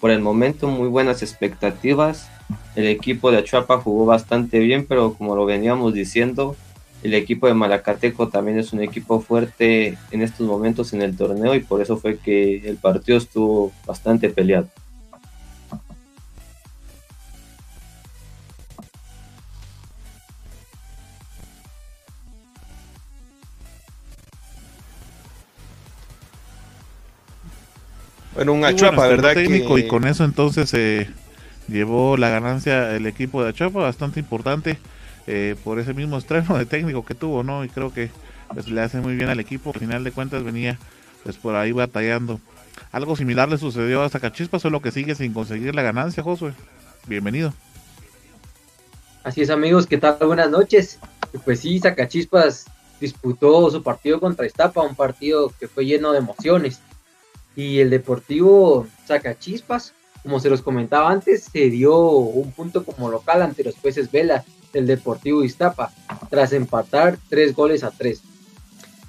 por el momento muy buenas expectativas. El equipo de Achuapa jugó bastante bien, pero como lo veníamos diciendo, el equipo de Malacateco también es un equipo fuerte en estos momentos en el torneo y por eso fue que el partido estuvo bastante peleado. Bueno, un Achuapa, ¿verdad? Técnico y con eso entonces se llevó la ganancia el equipo de Achuapa, bastante importante eh, por ese mismo estreno de técnico que tuvo, ¿no? Y creo que pues, le hace muy bien al equipo. Al final de cuentas venía pues por ahí batallando. Algo similar le sucedió a Zacachispa, solo que sigue sin conseguir la ganancia, Josué. Bienvenido. Así es, amigos, ¿qué tal? Buenas noches. Pues sí, Zacachispas disputó su partido contra Estapa, un partido que fue lleno de emociones y el Deportivo Sacachispas, como se los comentaba antes, se dio un punto como local ante los peces Vela del Deportivo Iztapa, tras empatar tres goles a tres.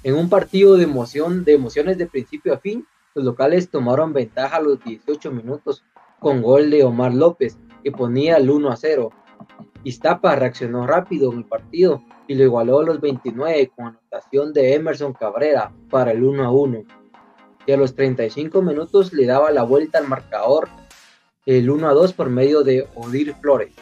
En un partido de emoción, de emociones de principio a fin, los locales tomaron ventaja a los 18 minutos con gol de Omar López, que ponía el 1 a 0. Iztapa reaccionó rápido en el partido y lo igualó a los 29 con anotación de Emerson Cabrera para el 1 a 1 y a los 35 minutos le daba la vuelta al marcador el 1 a 2 por medio de Odir Flores.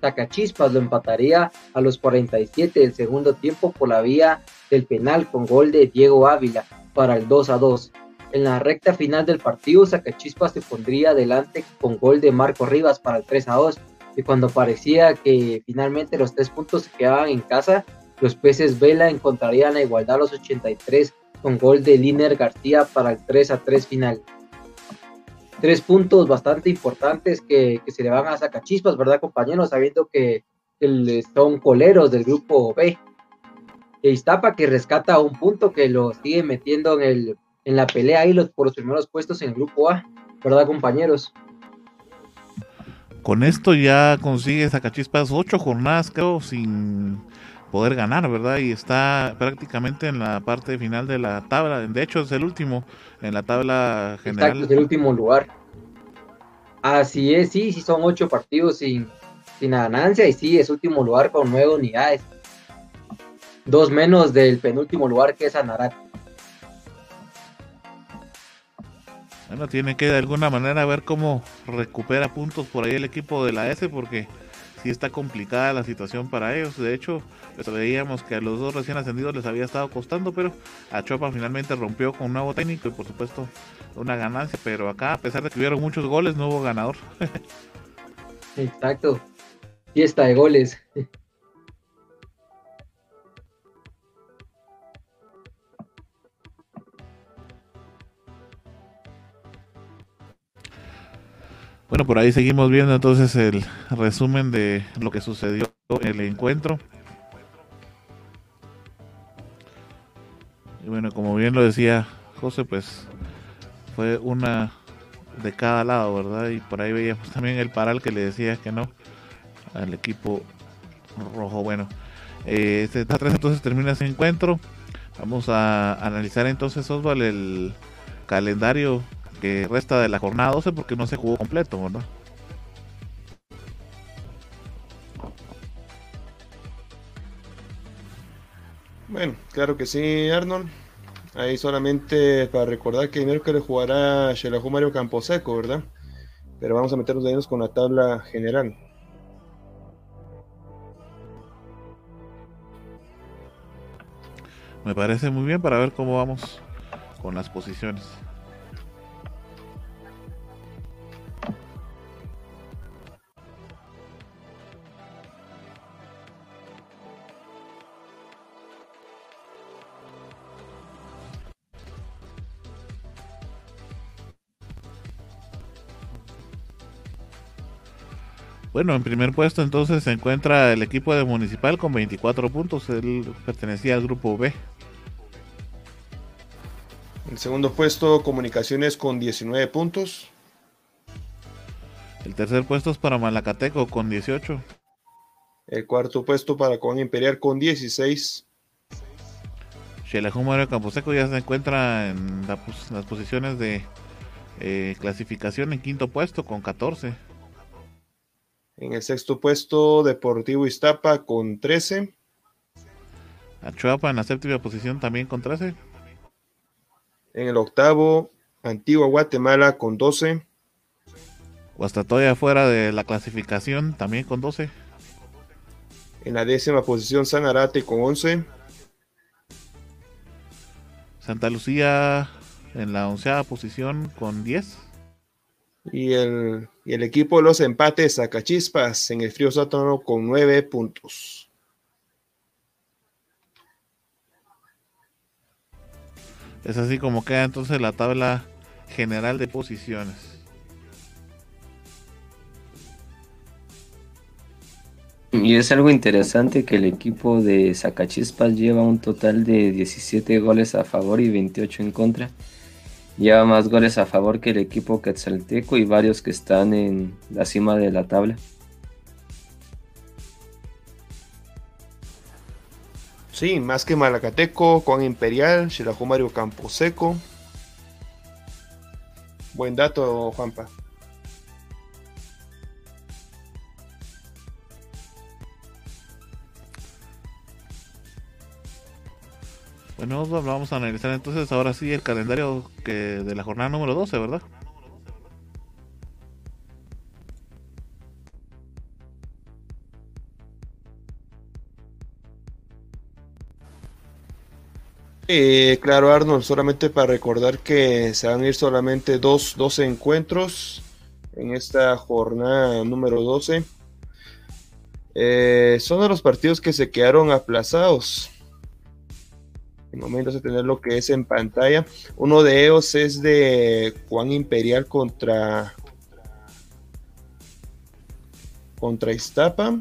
Sacachispas lo empataría a los 47 del segundo tiempo por la vía del penal con gol de Diego Ávila para el 2 a 2. En la recta final del partido, Sacachispas se pondría adelante con gol de Marco Rivas para el 3 a 2. Y cuando parecía que finalmente los tres puntos se quedaban en casa, los peces Vela encontrarían la igualdad a los 83 con gol de Liner García para el 3 a 3 final. Tres puntos bastante importantes que, se le van a sacar chispas, ¿verdad, compañeros? Sabiendo que, son coleros del grupo B. E Iztapa que rescata un punto que lo sigue metiendo en, el, en la pelea ahí los, por los primeros puestos en el grupo A, ¿verdad, compañeros? Con esto ya consigue Zacachispas ocho jornadas, creo, sin poder ganar, ¿verdad? Y está prácticamente en la parte final de la tabla. De hecho, es el último en la tabla general. Exacto, es el último lugar. Así es, sí, sí, son ocho partidos sin, sin ganancia y sí, es último lugar con nueve unidades. Dos menos del penúltimo lugar que es Anarat. Bueno, tiene que de alguna manera ver cómo recupera puntos por ahí el equipo de la S porque sí está complicada la situación para ellos. De hecho, veíamos que a los dos recién ascendidos les había estado costando, pero a Chopa finalmente rompió con un nuevo técnico y por supuesto una ganancia. Pero acá, a pesar de que hubieron muchos goles, no hubo ganador. Exacto. Fiesta de goles. Bueno, por ahí seguimos viendo entonces el resumen de lo que sucedió en el encuentro. Y bueno, como bien lo decía José, pues fue una de cada lado, ¿verdad? Y por ahí veíamos también el paral que le decía que no al equipo rojo. Bueno, eh, este entonces termina ese encuentro. Vamos a analizar entonces, Osval, el calendario que resta de la jornada 12 porque no se jugó completo, ¿verdad? Bueno, claro que sí, Arnold. Ahí solamente para recordar que el miércoles jugará Shelahu Mario Camposeco, ¿verdad? Pero vamos a meternos de ellos con la tabla general. Me parece muy bien para ver cómo vamos con las posiciones. Bueno, en primer puesto entonces se encuentra el equipo de Municipal con 24 puntos. Él pertenecía al grupo B. En segundo puesto, Comunicaciones con 19 puntos. El tercer puesto es para Malacateco con 18. El cuarto puesto para Con Imperial con 16. Xelajú Mario Camposeco ya se encuentra en las posiciones de eh, clasificación en quinto puesto con 14. En el sexto puesto, Deportivo Iztapa con 13. Achuapa en la séptima posición también con 13. En el octavo, Antigua Guatemala con 12. Guastatoya fuera de la clasificación también con 12. En la décima posición, Sanarate con 11. Santa Lucía en la onceava posición con 10. Y el, y el equipo de los empates Sacachispas en el frío sótano con nueve puntos. Es así como queda entonces la tabla general de posiciones. Y es algo interesante que el equipo de Sacachispas lleva un total de 17 goles a favor y 28 en contra lleva más goles a favor que el equipo quetzalteco y varios que están en la cima de la tabla. Sí, más que Malacateco, Juan Imperial, Xelajú Mario Camposeco. Buen dato, Juanpa. Bueno, vamos a analizar entonces ahora sí el calendario que de la jornada número 12, ¿verdad? Eh, claro, Arnold, solamente para recordar que se van a ir solamente dos, dos encuentros en esta jornada número 12. Eh, son de los partidos que se quedaron aplazados de tener lo que es en pantalla. Uno de ellos es de Juan Imperial contra contra Iztapa.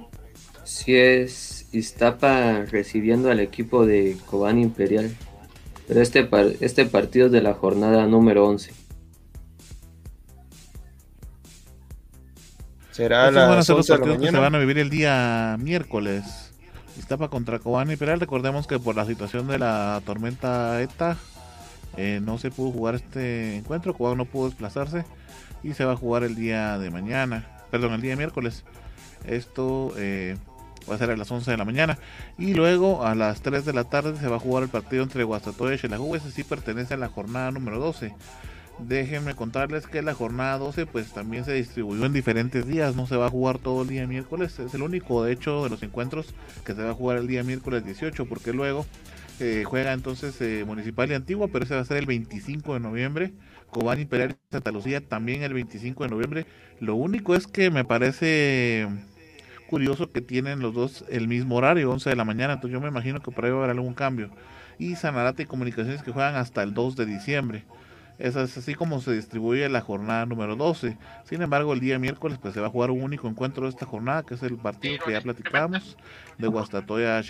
Sí, es Iztapa recibiendo al equipo de Cobán Imperial. Pero este, este partido es de la jornada número 11. Será la van a ser los partidos que se van a vivir el día miércoles. Iztapa contra Cobán Imperial. Recordemos que por la situación de la tormenta ETA eh, no se pudo jugar este encuentro. Cobán no pudo desplazarse y se va a jugar el día de mañana, perdón, el día de miércoles. Esto eh, va a ser a las 11 de la mañana. Y luego a las 3 de la tarde se va a jugar el partido entre Guastatoya y Xelajú. Ese sí pertenece a la jornada número 12. Déjenme contarles que la jornada 12 pues también se distribuyó en diferentes días, no se va a jugar todo el día miércoles, es el único de hecho de los encuentros que se va a jugar el día miércoles 18 porque luego eh, juega entonces eh, Municipal y Antigua, pero ese va a ser el 25 de noviembre, Cobán Imperial y Santa Lucía también el 25 de noviembre, lo único es que me parece curioso que tienen los dos el mismo horario, 11 de la mañana, entonces yo me imagino que por ahí va a haber algún cambio. Y Sanarate y Comunicaciones que juegan hasta el 2 de diciembre. Es así como se distribuye la jornada número 12. Sin embargo, el día miércoles pues, se va a jugar un único encuentro de esta jornada, que es el partido que ya platicamos de Guastatoya a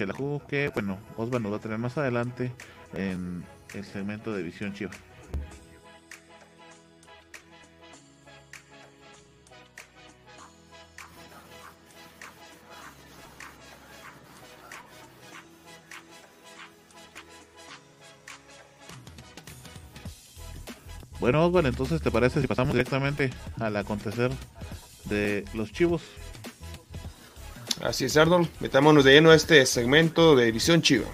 que, bueno, Osvaldo nos va a tener más adelante en el segmento de Visión Chiva. Bueno, Osvaldo, entonces te parece si pasamos directamente al acontecer de los chivos. Así es, Arnold. Metámonos de lleno a este segmento de Visión Chiva.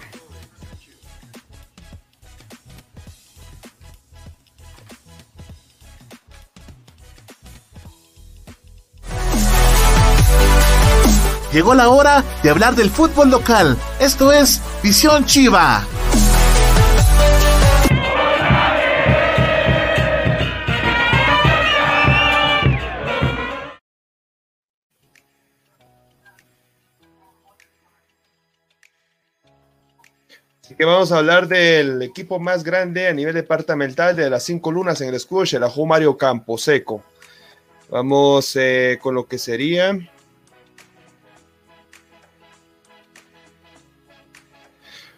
Llegó la hora de hablar del fútbol local. Esto es Visión Chiva. Vamos a hablar del equipo más grande a nivel departamental de las cinco lunas en el escudo, Xelajú Mario Camposeco. Vamos eh, con lo que sería.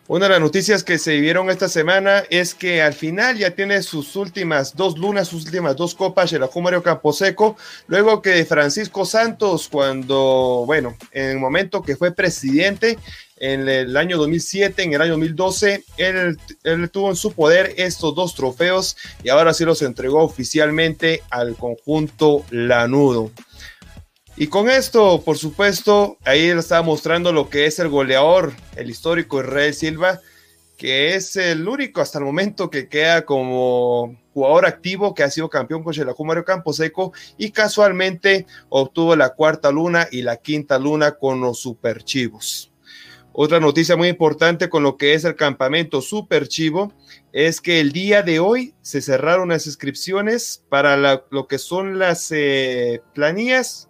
Una de las noticias que se vieron esta semana es que al final ya tiene sus últimas dos lunas, sus últimas dos copas, el Mario Camposeco, luego que Francisco Santos, cuando, bueno, en el momento que fue presidente, en el año 2007, en el año 2012, él, él, tuvo en su poder estos dos trofeos y ahora sí los entregó oficialmente al conjunto Lanudo. Y con esto, por supuesto, ahí él estaba mostrando lo que es el goleador, el histórico Israel Silva, que es el único hasta el momento que queda como jugador activo que ha sido campeón con Xelajú Mario Camposeco y casualmente obtuvo la cuarta luna y la quinta luna con los Superchivos. Otra noticia muy importante con lo que es el campamento Super Chivo es que el día de hoy se cerraron las inscripciones para lo que son las eh, planillas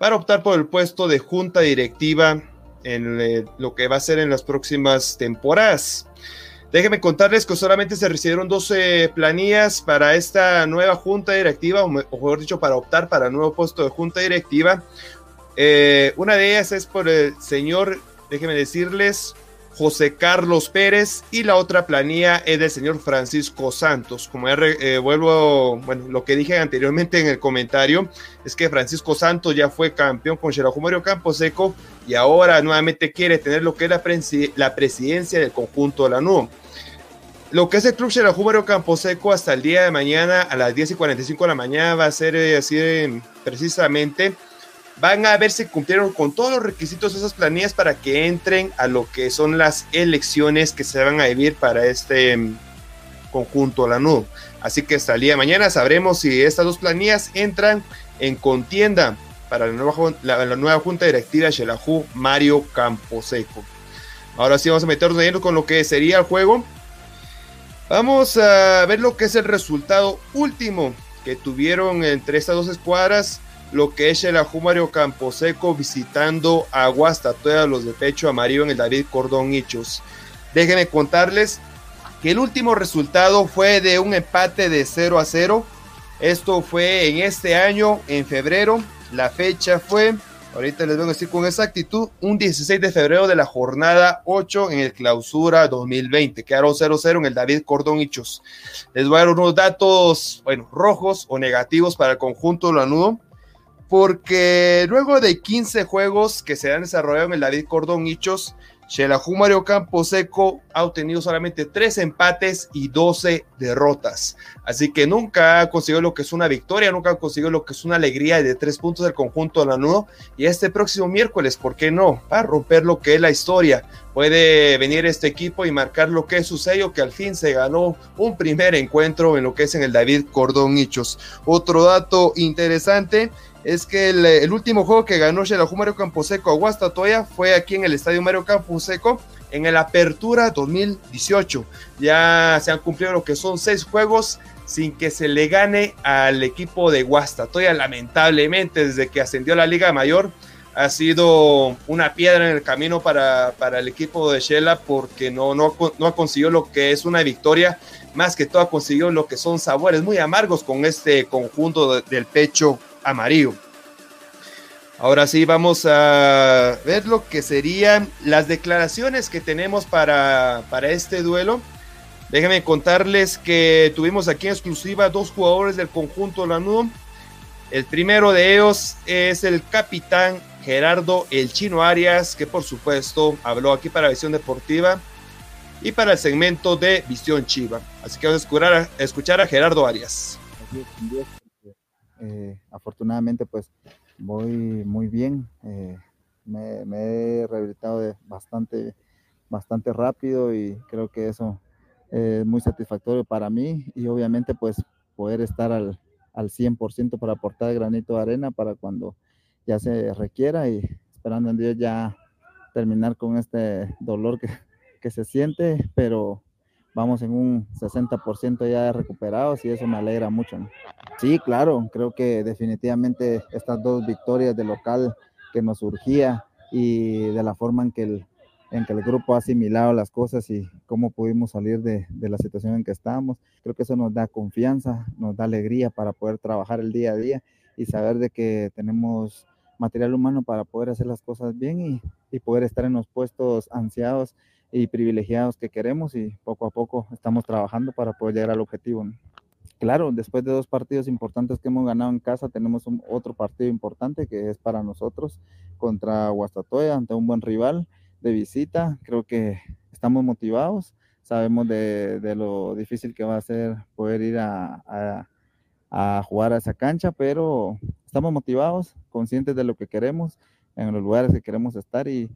para optar por el puesto de junta directiva en eh, lo que va a ser en las próximas temporadas. Déjenme contarles que solamente se recibieron 12 planillas para esta nueva junta directiva, o mejor dicho, para optar para el nuevo puesto de junta directiva. Eh, una de ellas es por el señor déjenme decirles, José Carlos Pérez y la otra planilla es del señor Francisco Santos. Como eh, vuelvo, bueno, lo que dije anteriormente en el comentario es que Francisco Santos ya fue campeón con Xerajú Mario Camposeco y ahora nuevamente quiere tener lo que es la, presidencia del conjunto de la NU. Lo que es el Club Xerajú Mario Camposeco hasta el día de mañana a las 10 y 45 de la mañana va a ser eh, así precisamente van a ver si cumplieron con todos los requisitos de esas planillas para que entren a lo que son las elecciones que se van a vivir para este mm, conjunto la NUD. Así que hasta el día de mañana sabremos si estas dos planillas entran en contienda para la nueva, junta directiva Xelajú Mario Camposeco. Ahora sí vamos a meternos con lo que sería el juego. Vamos a ver lo que es el resultado último que tuvieron entre estas dos escuadras lo que es el Ajumario Camposeco visitando a Guastatoya, los de pecho amarillo en el David Cordón Hichos. Déjenme contarles que el último resultado fue de un empate de 0 a 0. Esto fue en este año, en febrero. La fecha fue, ahorita les vengo a decir con exactitud, un 16 de febrero de la jornada 8 en el clausura 2020. Quedaron 0-0 en el David Cordón Hichos. Les voy a dar unos datos, bueno, rojos o negativos para el conjunto Lanudo porque luego de 15 juegos que se han desarrollado en el David Cordón Hichos, Xelajú Mario Camposeco ha obtenido solamente 3 empates y 12 derrotas. Así que nunca ha conseguido lo que es una victoria, nunca ha lo que es una alegría de 3 puntos del conjunto de la nudo. Y este próximo miércoles, ¿por qué no? Para romper lo que es la historia. Puede venir este equipo y marcar lo que es su sello, que al fin se ganó un primer encuentro en lo que es en el David Cordón Hichos. Otro dato interesante es que el, último juego que ganó Xelajú Mario Camposeco a Guastatoya fue aquí en el Estadio Mario Camposeco en el Apertura 2018. Ya se han cumplido lo que son seis juegos sin que se le gane al equipo de Guastatoya, lamentablemente, desde que ascendió a la Liga Mayor ha sido una piedra en el camino para, el equipo de Shela porque no, no, no ha conseguido lo que es una victoria, más que todo ha conseguido lo que son sabores muy amargos con este conjunto del pecho amarillo. Ahora sí, vamos a ver lo que serían las declaraciones que tenemos para, para este duelo. Déjenme contarles que tuvimos aquí en exclusiva dos jugadores del conjunto Lanús. El primero de ellos es el capitán Gerardo El Chino Arias, que por supuesto habló aquí para Visión Deportiva y para el segmento de Visión Chiva. Así que vamos a escuchar a, Gerardo Arias. Eh, afortunadamente, pues voy muy bien. Eh, me, he rehabilitado bastante, bastante rápido y creo que eso es muy satisfactorio para mí y obviamente pues poder estar al, al 100% para aportar granito de arena para cuando ya se requiera y esperando en Dios ya terminar con este dolor que, que se siente, pero vamos en un 60% ya recuperados y eso me alegra mucho. Sí, claro, creo que definitivamente estas dos victorias de local que nos surgía y de la forma en que el, en que el grupo ha asimilado las cosas y cómo pudimos salir de, de, la situación en que estábamos. Creo que eso nos da confianza, nos da alegría para poder trabajar el día a día y saber de que tenemos material humano para poder hacer las cosas bien y, y poder estar en los puestos ansiados y privilegiados que queremos y poco a poco estamos trabajando para poder llegar al objetivo. Claro, después de dos partidos importantes que hemos ganado en casa, tenemos un, otro partido importante que es para nosotros contra Guastatoya, ante un buen rival de visita. Creo que estamos motivados, sabemos de, de lo difícil que va a ser poder ir a, a, jugar a esa cancha, pero estamos motivados, conscientes de lo que queremos, en los lugares que queremos estar y,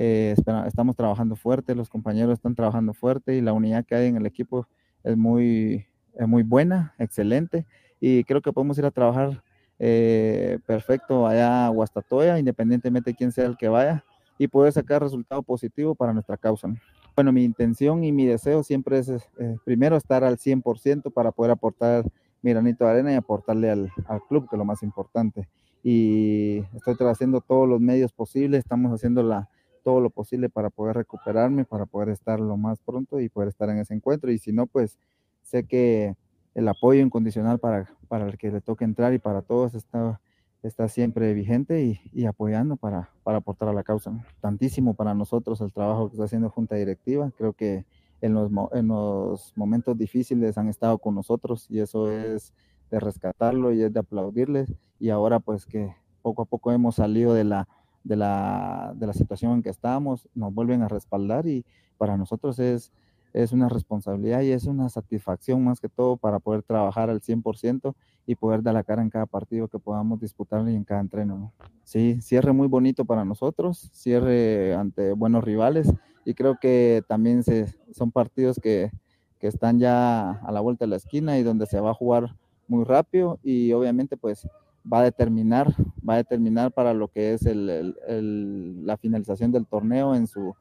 eh, estamos trabajando fuerte, los compañeros están trabajando fuerte y la unidad que hay en el equipo es muy, muy buena, excelente. Y creo que podemos ir a trabajar eh, perfecto allá a Guastatoya, independientemente de quién sea el que vaya, y poder sacar resultado positivo para nuestra causa. Bueno, mi intención y mi deseo siempre es eh, primero estar al 100% para poder aportar mi granito de arena y aportarle al, al club, que es lo más importante. Y estoy haciendo todos los medios posibles, estamos haciendo la, todo lo posible para poder recuperarme, para poder estar lo más pronto y poder estar en ese encuentro. Y si no, pues sé que el apoyo incondicional para, para el que le toque entrar y para todos está, está siempre vigente y, y apoyando para, para, aportar a la causa. Tantísimo para nosotros el trabajo que está haciendo Junta Directiva. Creo que en los, en los momentos difíciles han estado con nosotros y eso es de rescatarlo y es de aplaudirles. Y ahora pues que poco a poco hemos salido de la de la, de la situación en que estamos, nos vuelven a respaldar y para nosotros es, es una responsabilidad y es una satisfacción más que todo para poder trabajar al 100% y poder dar la cara en cada partido que podamos disputar y en cada entreno. Sí, cierre muy bonito para nosotros, cierre ante buenos rivales y creo que también se, son partidos que, que están ya a la vuelta de la esquina y donde se va a jugar muy rápido y obviamente pues va a determinar, va a determinar para lo que es la finalización del torneo en su,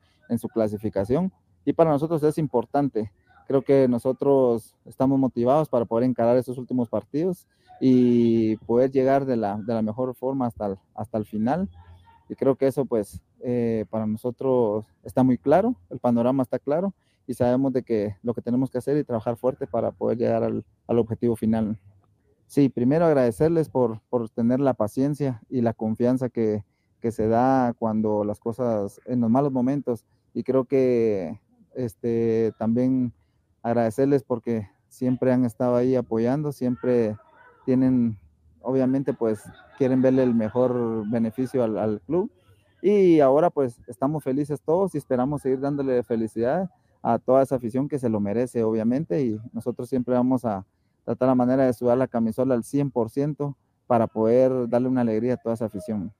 clasificación. Y para nosotros es importante. Creo que nosotros estamos motivados para poder encarar esos últimos partidos y poder llegar de la, mejor forma hasta el, final. Y creo que eso pues eh, para nosotros está muy claro, el panorama está claro y sabemos de que lo que tenemos que hacer y trabajar fuerte para poder llegar al objetivo final. Sí, primero agradecerles por, por tener la paciencia y la confianza que, que, se da cuando las cosas, en los malos momentos. Y creo que este, también agradecerles porque siempre han estado ahí apoyando, siempre tienen, obviamente, pues quieren verle el mejor beneficio al, al club. Y ahora pues estamos felices todos y esperamos seguir dándole felicidad a toda esa afición que se lo merece, obviamente, y nosotros siempre vamos a, tratar la manera de sudar la camisola al 100% para poder darle una alegría a toda esa afición.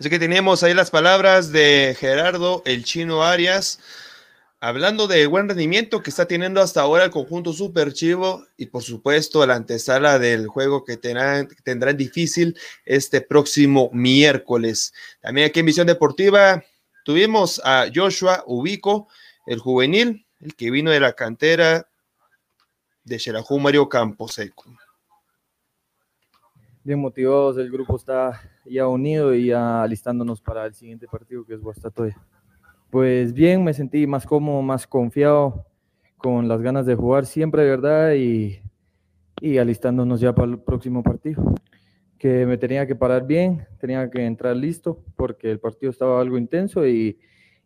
Así que tenemos ahí las palabras de Gerardo el Chino Arias, hablando del buen rendimiento que está teniendo hasta ahora el conjunto Super Chivo y por supuesto la antesala del juego que tendrán, tendrán difícil este próximo miércoles. También aquí en Visión Deportiva tuvimos a Joshua Ubico, el juvenil, el que vino de la cantera de Xerajú Mario Camposeco. bien motivados, el grupo está ya unido y ya alistándonos para el siguiente partido que es Guastatoya. Pues bien, me sentí más cómodo, más confiado, con las ganas de jugar siempre, ¿verdad? Y, y alistándonos ya para el próximo partido. Que me tenía que parar bien, tenía que entrar listo porque el partido estaba algo intenso y,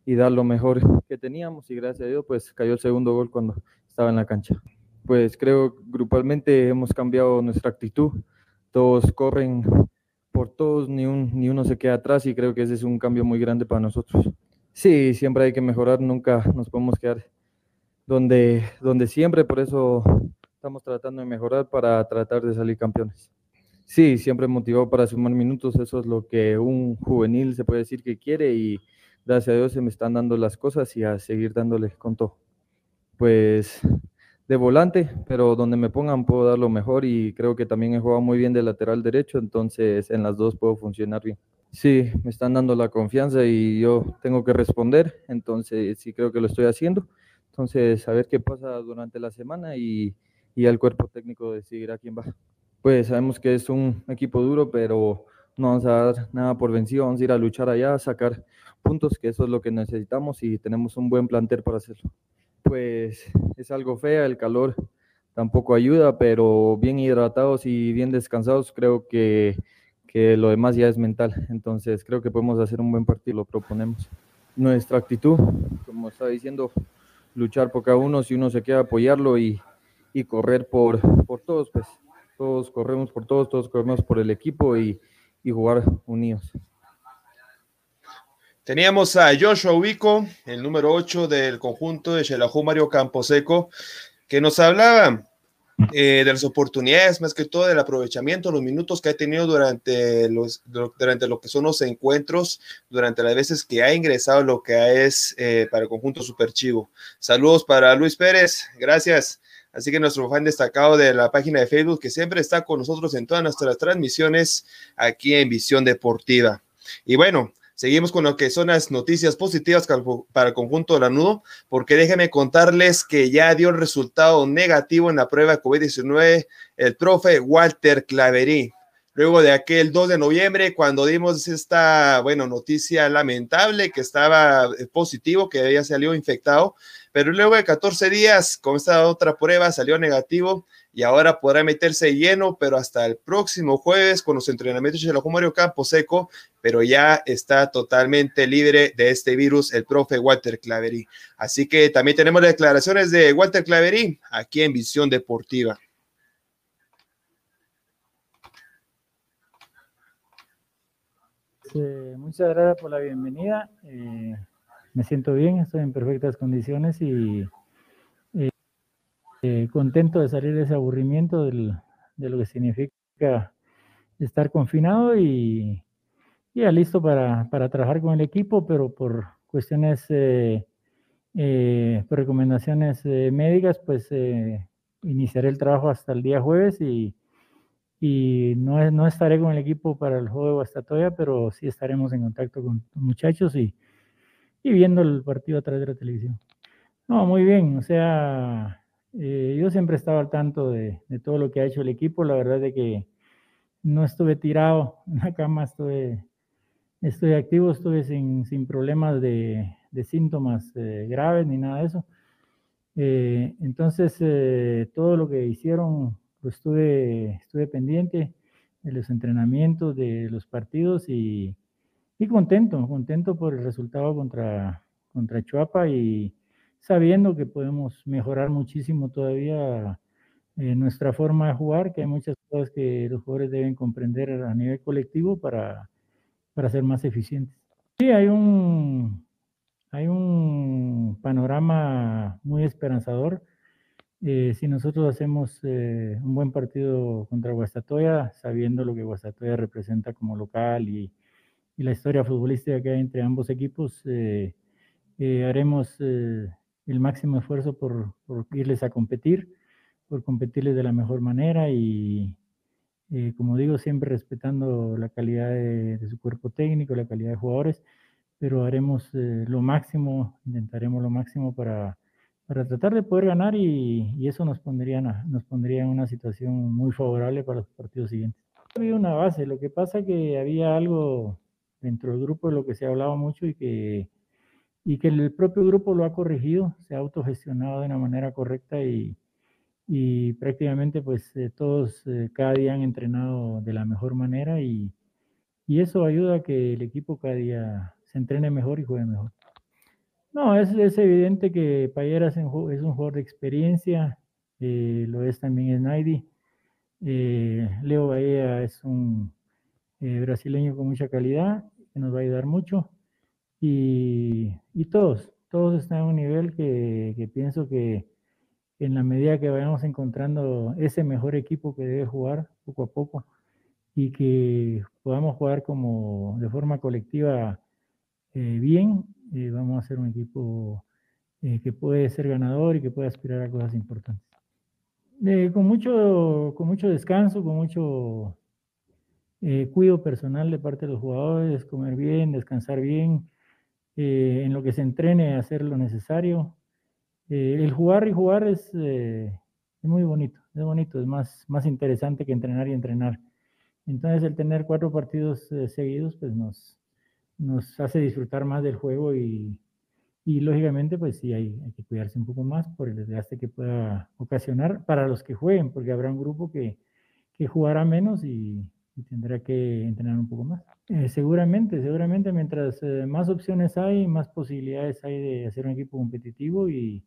y dar lo mejor que teníamos y gracias a Dios pues cayó el segundo gol cuando estaba en la cancha. Pues creo grupalmente hemos cambiado nuestra actitud, todos corren por todos, ni, un, ni uno se queda atrás y creo que ese es un cambio muy grande para nosotros. Sí, siempre hay que mejorar, nunca nos podemos quedar donde, donde siempre, por eso estamos tratando de mejorar para tratar de salir campeones. Sí, siempre motivado para sumar minutos, eso es lo que un juvenil se puede decir que quiere y gracias a Dios se me están dando las cosas y a seguir dándole con todo. Pues de volante, pero donde me pongan puedo dar lo mejor y creo que también he jugado muy bien de lateral derecho, entonces en las dos puedo funcionar bien. Sí, me están dando la confianza y yo tengo que responder, entonces sí creo que lo estoy haciendo. Entonces, a ver qué pasa durante la semana y, y el cuerpo técnico decidirá quién va. Pues sabemos que es un equipo duro, pero no vamos a dar nada por vencido, vamos a ir a luchar allá, a sacar puntos, que eso es lo que necesitamos y tenemos un buen plantel para hacerlo pues es algo fea, el calor tampoco ayuda, pero bien hidratados y bien descansados, creo que, que lo demás ya es mental. Entonces creo que podemos hacer un buen partido, lo proponemos. Nuestra actitud, como estaba diciendo, luchar por cada uno, si uno se queda apoyarlo y, y correr por, por todos, pues todos corremos por todos, todos corremos por el equipo y, y jugar unidos. Teníamos a Joshua Ubico, el número 8 del conjunto de Xelajú Mario Camposeco, que nos hablaba eh, de las oportunidades, más que todo del aprovechamiento, los minutos que ha tenido durante, los, durante lo que son los encuentros, durante las veces que ha ingresado lo que es eh, para el conjunto Super Chivo. Saludos para Luis Pérez, gracias. Así que nuestro fan destacado de la página de Facebook, que siempre está con nosotros en todas nuestras transmisiones aquí en Visión Deportiva. Y bueno, Seguimos con lo que son las noticias positivas para el conjunto de la Nudo, porque déjenme contarles que ya dio el resultado negativo en la prueba COVID-19 el profe Walter Claverí. Luego de aquel 2 de noviembre, cuando dimos esta, bueno, noticia lamentable que estaba eh, positivo, que había salido infectado, pero luego de 14 días, con esta otra prueba, salió negativo y ahora podrá meterse lleno, pero hasta el próximo jueves con los entrenamientos de Mario Campo Seco, pero ya está totalmente libre de este virus el profe Walter Claverí. Así que también tenemos las declaraciones de Walter Claverí aquí en Visión Deportiva. muchas gracias por la bienvenida. Eh, me siento bien, estoy en perfectas condiciones y eh, contento de salir de ese aburrimiento de lo que significa estar confinado y ya listo para, trabajar con el equipo, pero por cuestiones, eh, por recomendaciones médicas, pues iniciaré el trabajo hasta el día jueves y, y no, no estaré con el equipo para el juego de Guastatoya, pero sí estaremos en contacto con muchachos y y viendo el partido a través de la televisión. No, muy bien, o sea, eh, yo siempre estaba al tanto de, todo lo que ha hecho el equipo, la verdad es que no estuve tirado en la cama, estuve, estoy activo, estuve sin, sin problemas de, de síntomas eh, graves ni nada de eso. Eh, entonces, todo lo que hicieron, pues estuve, estuve pendiente de los entrenamientos, de los partidos y, y contento, contento por el resultado contra, contra Chuapa y sabiendo que podemos mejorar muchísimo todavía eh, nuestra forma de jugar, que hay muchas cosas que los jugadores deben comprender a nivel colectivo para, para ser más eficientes. Sí, hay un, hay un panorama muy esperanzador. Eh, si nosotros hacemos eh, un buen partido contra Guastatoya, sabiendo lo que Guastatoya representa como local y, y la historia futbolística que hay entre ambos equipos, eh, eh, haremos el máximo esfuerzo por, por, irles a competir, por competirles de la mejor manera y, como digo, siempre respetando la calidad de, su cuerpo técnico, la calidad de jugadores, pero haremos lo máximo, intentaremos lo máximo para, para tratar de poder ganar y, y eso nos pondría, nos pondría en una situación muy favorable para los partidos siguientes. había una base, lo que pasa que había algo dentro del grupo de lo que se hablaba mucho y que, y que el propio grupo lo ha corregido, se ha autogestionado de una manera correcta y, y prácticamente pues eh, todos eh, cada día han entrenado de la mejor manera y, y, eso ayuda a que el equipo cada día se entrene mejor y juegue mejor. No, es, es evidente que Payera es un, es un jugador de experiencia, eh, lo es también Snaidi. Eh, Leo Bahía es un eh, brasileño con mucha calidad, que nos va a ayudar mucho. Y, y todos, todos están a un nivel que, que, pienso que en la medida que vayamos encontrando ese mejor equipo que debe jugar poco a poco y que podamos jugar como de forma colectiva eh, bien, eh, vamos a ser un equipo eh, que puede ser ganador y que puede aspirar a cosas importantes. Eh, con, mucho, con mucho descanso, con mucho eh, cuidado personal de parte de los jugadores, comer bien, descansar bien, eh, en lo que se entrene, hacer lo necesario. Eh, el jugar y jugar es, es, muy bonito, es bonito, es más, más interesante que entrenar y entrenar. Entonces el tener cuatro partidos seguidos pues nos, nos hace disfrutar más del juego y, y lógicamente, pues sí, hay, hay, que cuidarse un poco más por el desgaste que pueda ocasionar para los que jueguen, porque habrá un grupo que, que jugará menos y, y, tendrá que entrenar un poco más. Eh, seguramente, seguramente, mientras eh, más opciones hay, más posibilidades hay de hacer un equipo competitivo y,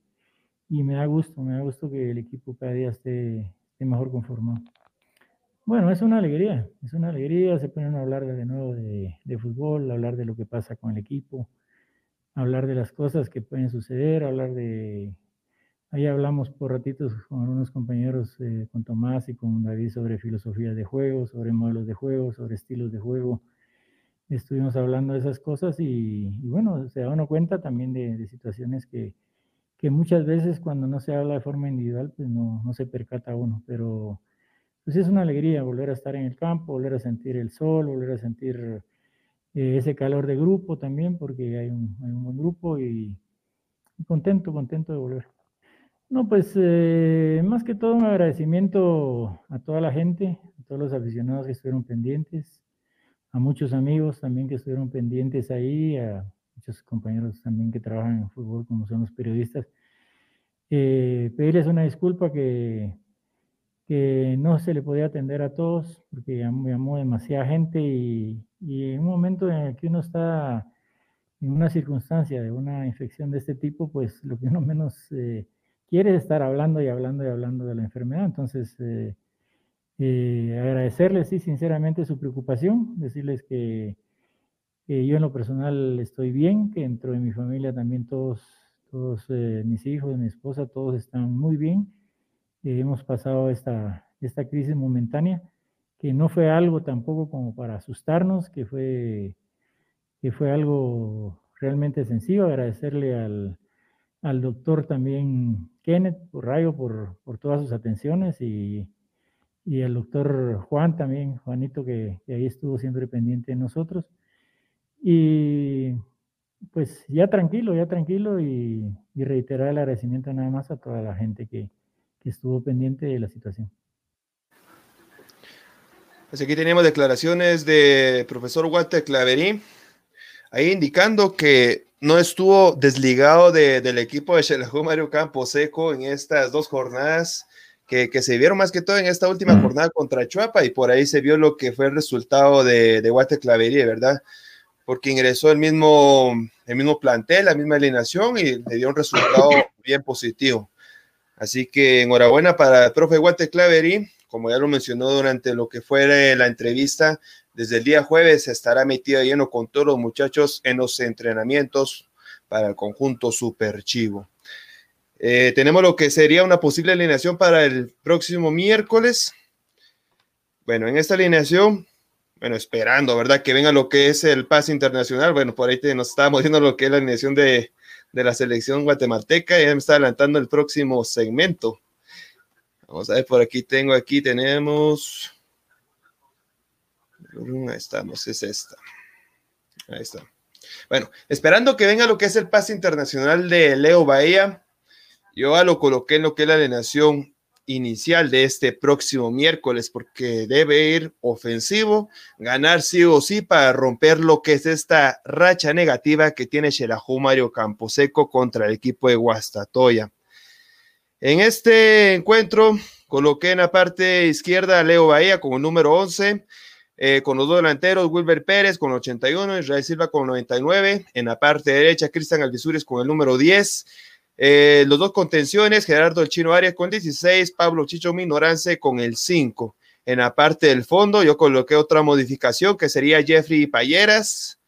y, me da gusto, me da gusto que el equipo cada día esté, esté mejor conformado. Bueno, es una alegría, es una alegría, se ponen a hablar de, de nuevo de, de fútbol, hablar de lo que pasa con el equipo hablar de las cosas que pueden suceder, hablar de... Ahí hablamos por ratitos con algunos compañeros, eh, con Tomás y con David, sobre filosofía de juego, sobre modelos de juego, sobre estilos de juego. Estuvimos hablando de esas cosas y, bueno, se da uno cuenta también de, de situaciones que, que, muchas veces cuando no se habla de forma individual, pues no, no se percata uno, pero pues es una alegría volver a estar en el campo, volver a sentir el sol, volver a sentir eh, ese calor de grupo también, porque hay un, hay un buen grupo y, contento, contento de volver. No, pues eh, más que todo un agradecimiento a toda la gente, a todos los aficionados que estuvieron pendientes, a muchos amigos también que estuvieron pendientes ahí, a muchos compañeros también que trabajan en fútbol, como son los periodistas. Eh, pedirles una disculpa que, que no se le podía atender a todos, porque llamó, demasiada gente y, y, en un momento en el que uno está en una circunstancia de una infección de este tipo, pues lo que uno menos eh, quiere es estar hablando y hablando y hablando de la enfermedad. Entonces, eh, eh, agradecerles, sí, sinceramente su preocupación, decirles que, que, yo en lo personal estoy bien, que dentro de mi familia también todos, todos eh, mis hijos, mi esposa, todos están muy bien eh, hemos pasado esta, esta crisis momentánea, que no fue algo tampoco como para asustarnos, que fue, que fue algo realmente sencillo. Agradecerle al, al doctor también Kenneth Rayo por, por todas sus atenciones y, y al doctor Juan también, Juanito, que, que, ahí estuvo siempre pendiente de nosotros. Y pues ya tranquilo, ya tranquilo y, y reiterar el agradecimiento nada más a toda la gente que, que estuvo pendiente de la situación. Pues aquí tenemos declaraciones de profesor Walter Claverí, ahí indicando que no estuvo desligado de, del equipo de Xelajú Mario Campos Seco en estas dos jornadas que, que, se vieron más que todo en esta última jornada contra Chuapa y por ahí se vio lo que fue el resultado de, de Walter Claverí, ¿verdad? Porque ingresó el mismo, el mismo plantel, la misma alineación y le dio un resultado bien positivo. Así que enhorabuena para el profe Walter Claverí, como ya lo mencionó durante lo que fue la entrevista, desde el día jueves estará metido lleno con todos los muchachos en los entrenamientos para el conjunto Super Chivo. Eh, tenemos lo que sería una posible alineación para el próximo miércoles. Bueno, en esta alineación, bueno, esperando, ¿verdad? Que venga lo que es el pase internacional. Bueno, por ahí te, nos estábamos viendo lo que es la alineación de, de la selección guatemalteca. Ya me está adelantando el próximo segmento. Vamos a ver, por aquí tengo, aquí tenemos. Ahí estamos, es esta. Ahí está. Bueno, esperando que venga lo que es el pase internacional de Leo Bahía, yo ya lo coloqué en lo que es la alineación inicial de este próximo miércoles, porque debe ir ofensivo, ganar sí o sí para romper lo que es esta racha negativa que tiene Xelajú Mario Camposeco contra el equipo de Guastatoya. En este encuentro coloqué en la parte izquierda a Leo Bahía como número 11, eh, con los dos delanteros, Wilber Pérez con 81, Israel Silva con 99, en la parte derecha Cristian Alvisures con el número 10, eh, los dos contenciones, Gerardo El Chino Arias con 16, Pablo Chicho Minorance con el 5. En la parte del fondo yo coloqué otra modificación que sería Jeffrey Payeras,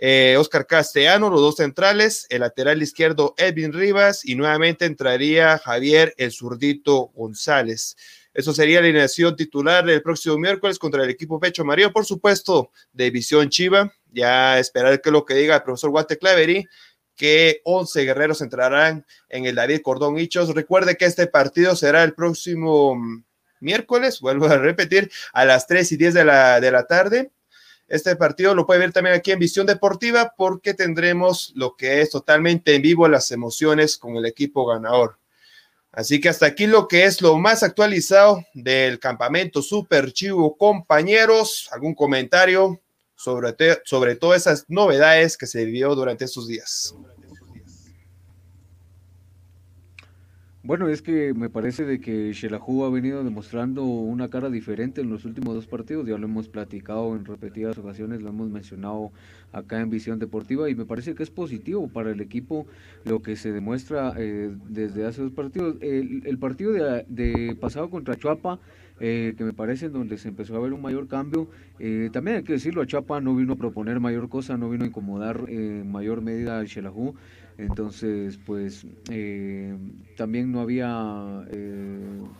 eh, Oscar Castellano, los dos centrales, el lateral izquierdo Edwin Rivas y nuevamente entraría Javier el zurdito González. Eso sería la alineación titular del próximo miércoles contra el equipo Pecho María, por supuesto, de Visión Chiva. Ya esperar que lo que diga el profesor Walter Clavery que 11 guerreros entrarán en el David Cordón Hichos. Recuerde que este partido será el próximo mm, miércoles, vuelvo a repetir, a las 3 y 10 de la, de la tarde. Este partido lo puede ver también aquí en Visión Deportiva porque tendremos lo que es totalmente en vivo las emociones con el equipo ganador. Así que hasta aquí lo que es lo más actualizado del campamento Super Chivo, compañeros. ¿Algún comentario? sobre, sobre todas esas novedades que se vivió durante estos días. Bueno, es que me parece de que Shelahu ha venido demostrando una cara diferente en los últimos dos partidos, ya lo hemos platicado en repetidas ocasiones, lo hemos mencionado acá en Visión Deportiva y me parece que es positivo para el equipo lo que se demuestra eh, desde hace dos partidos. El, partido de, de pasado contra Chuapa eh, que me parece en donde se empezó a ver un mayor cambio. Eh, también hay que decirlo, a Chapa no vino a proponer mayor cosa, no vino a incomodar en mayor medida al Xelajú. Entonces, pues también no había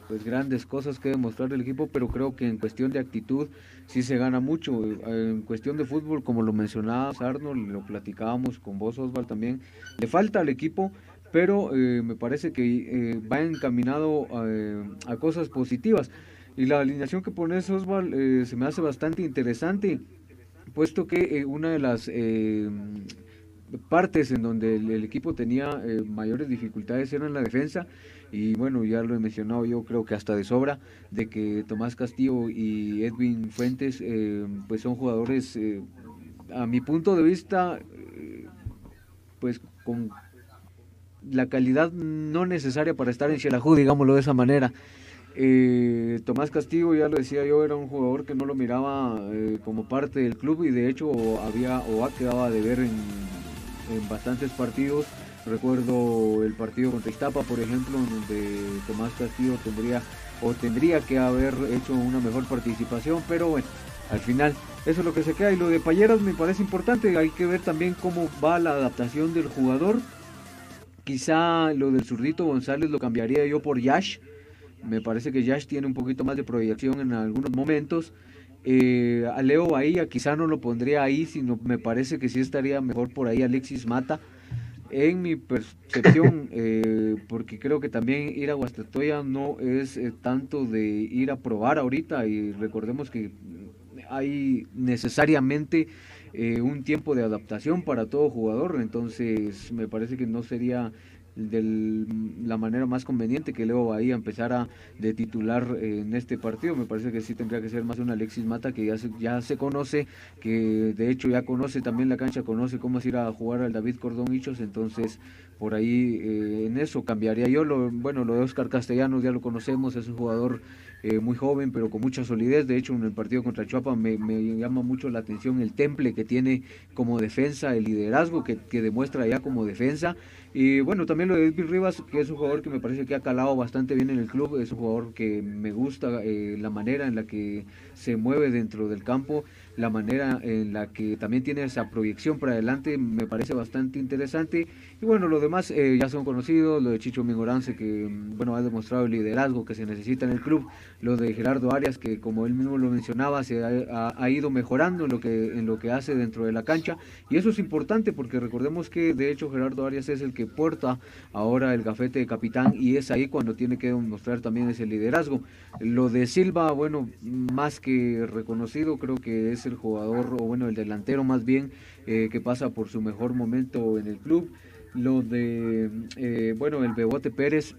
pues grandes cosas que demostrar el equipo, pero creo que en cuestión de actitud sí se gana mucho. En cuestión de fútbol, como lo mencionabas Arnold, lo platicábamos con vos Osval también, le falta al equipo pero me parece que va encaminado a cosas positivas. Y la alineación que pones, Osval, eh, se me hace bastante interesante, puesto que eh, una de las eh, partes en donde el, equipo tenía mayores dificultades era en la defensa. Y bueno, ya lo he mencionado yo creo que hasta de sobra, de que Tomás Castillo y Edwin Fuentes pues son jugadores, a mi punto de vista, pues con la calidad no necesaria para estar en Xelajú, digámoslo de esa manera. Eh, Tomás Castillo, ya lo decía yo, era un jugador que no lo miraba eh, como parte del club y de hecho había o ha quedado de ver en, bastantes partidos. Recuerdo el partido contra Iztapa, por ejemplo, donde Tomás Castillo tendría o tendría que haber hecho una mejor participación, pero bueno, al final eso es lo que se queda. Y lo de Payeras me parece importante, hay que ver también cómo va la adaptación del jugador. Quizá lo del zurdito González lo cambiaría yo por Yash me parece que Yash tiene un poquito más de proyección en algunos momentos. Eh, a Leo Bahía quizá no lo pondría ahí, sino me parece que sí estaría mejor por ahí Alexis Mata. En mi percepción, eh, porque creo que también ir a Guastatoya no es eh, tanto de ir a probar ahorita y recordemos que hay necesariamente un tiempo de adaptación para todo jugador, entonces me parece que no sería de la manera más conveniente que Leo Bahía empezara de titular en este partido. Me parece que sí tendría que ser más un Alexis Mata que ya se, ya se conoce, que de hecho ya conoce también la cancha, conoce cómo es ir a jugar al David Cordón Hichos, entonces por ahí eh, en eso cambiaría yo. Lo, bueno, lo de Oscar Castellanos ya lo conocemos, es un jugador eh, muy joven, pero con mucha solidez. De hecho, en el partido contra Chuapa me, llama mucho la atención el temple que tiene como defensa, el liderazgo que, que demuestra ya como defensa. Y bueno, también lo de Edwin Rivas, que es un jugador que me parece que ha calado bastante bien en el club, es un jugador que me gusta eh, la manera en la que se mueve dentro del campo, la manera en la que también tiene esa proyección para adelante, me parece bastante interesante. Y bueno, lo demás eh, ya son conocidos, lo de Chicho Mingorance, que bueno, ha demostrado el liderazgo que se necesita en el club, lo de Gerardo Arias, que como él mismo lo mencionaba, se ha, ido mejorando en lo, que, en lo que hace dentro de la cancha. Y eso es importante porque recordemos que de hecho Gerardo Arias es el que porta ahora el gafete de capitán y es ahí cuando tiene que demostrar también ese liderazgo. Lo de Silva, bueno, más que reconocido, creo que es el jugador, o bueno, el delantero más bien, eh, que pasa por su mejor momento en el club. Lo de, eh, bueno, el Bebote Pérez,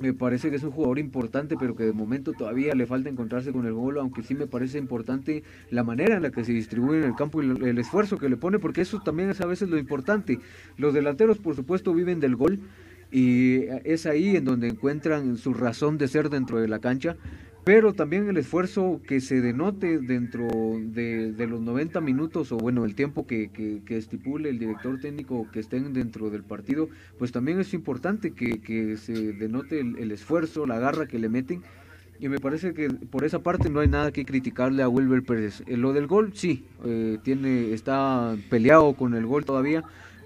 me parece que es un jugador importante, pero que de momento todavía le falta encontrarse con el gol, aunque sí me parece importante la manera en la que se distribuye en el campo y el esfuerzo que le pone, porque eso también es a veces lo importante. Los delanteros, por supuesto, viven del gol y es ahí en donde encuentran su razón de ser dentro de la cancha, pero también el esfuerzo que se denote dentro de, los 90 minutos o bueno, el tiempo que, estipule el director técnico que estén dentro del partido, pues también es importante que, se denote el, esfuerzo, la garra que le meten. Y me parece que por esa parte no hay nada que criticarle a Wilber Pérez. Eh, lo del gol, sí, eh, tiene, está peleado con el gol todavía,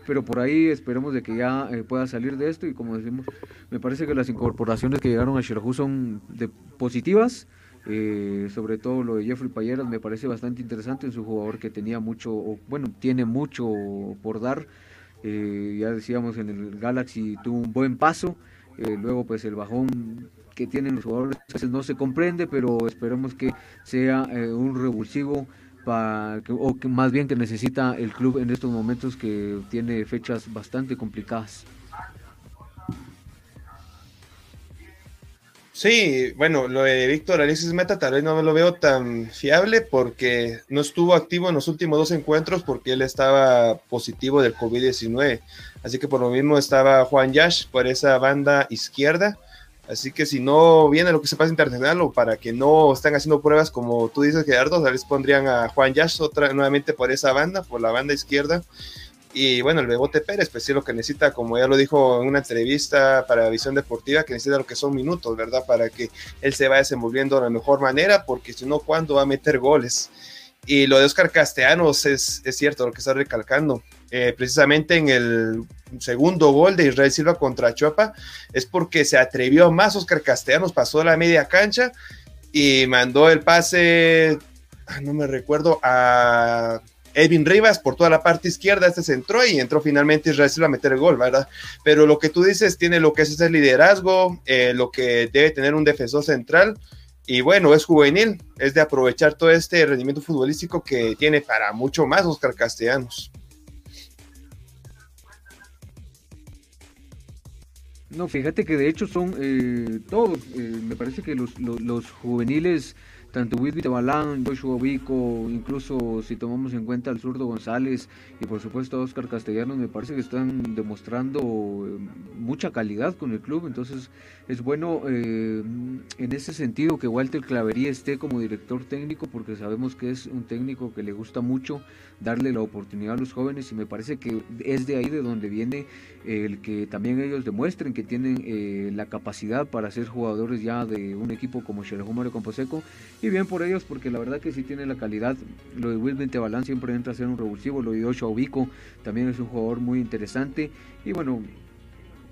pero por ahí esperemos de que ya eh, pueda salir de esto y como decimos, me parece que las incorporaciones que llegaron a Xerajú son de positivas, eh, sobre todo lo de Jeffrey Payeras me parece bastante interesante, es un jugador que tenía mucho, bueno, tiene mucho por dar, eh, ya decíamos en el Galaxy tuvo un buen paso, luego pues el bajón que tienen los jugadores no se comprende, pero esperemos que sea un revulsivo o que más bien que necesita el club en estos momentos que tiene fechas bastante complicadas. Sí, bueno, lo de Víctor Alexis Meta tal vez no lo veo tan fiable porque no estuvo activo en los últimos dos encuentros porque él estaba positivo del COVID-19. Así que por lo mismo estaba Juan Yash por esa banda izquierda Así que si no viene lo que se pasa internacional o para que no estén haciendo pruebas como tú dices, Gerardo, tal vez pondrían a Juan Yash otra, nuevamente por esa banda, por la banda izquierda. Y bueno, el Bebote Pérez, pues sí, lo que necesita, como ya lo dijo en una entrevista para Visión Deportiva, que necesita lo que son minutos, ¿verdad? Para que él se vaya desenvolviendo de la mejor manera, porque si no, ¿cuándo va a meter goles? Y lo de Oscar Castellanos es, es cierto, lo que está recalcando. Eh, precisamente en el segundo gol de Israel Silva contra Chuapa, es porque se atrevió más Oscar Castellanos, pasó la media cancha y mandó el pase, ah, no me recuerdo, a Edwin Rivas por toda la parte izquierda, este se entró y entró finalmente Israel Silva a meter el gol, ¿verdad? Pero lo que tú dices tiene lo que es ese liderazgo, eh, lo que debe tener un defensor central. Y bueno, es juvenil, es de aprovechar todo este rendimiento futbolístico que tiene para mucho más Oscar Castellanos. No, fíjate que de hecho son eh, todos, eh, me parece que los, los, los juveniles tanto Whitby Balán, Joshua Vico, incluso si tomamos en cuenta al zurdo González y por supuesto a Oscar Castellanos, me parece que están demostrando eh, mucha calidad con el club, entonces es bueno eh, en ese sentido que Walter Clavería esté como director técnico porque sabemos que es un técnico que le gusta mucho darle la oportunidad a los jóvenes y me parece que es de ahí de donde viene el que también ellos demuestren que tienen eh, la capacidad para ser jugadores ya de un equipo como Xerajú Mario Camposeco y bien por ellos porque la verdad que sí tiene la calidad. Lo de Wilben Tebalán siempre entra a ser un revulsivo lo de Ocho Ubico también es un jugador muy interesante. Y bueno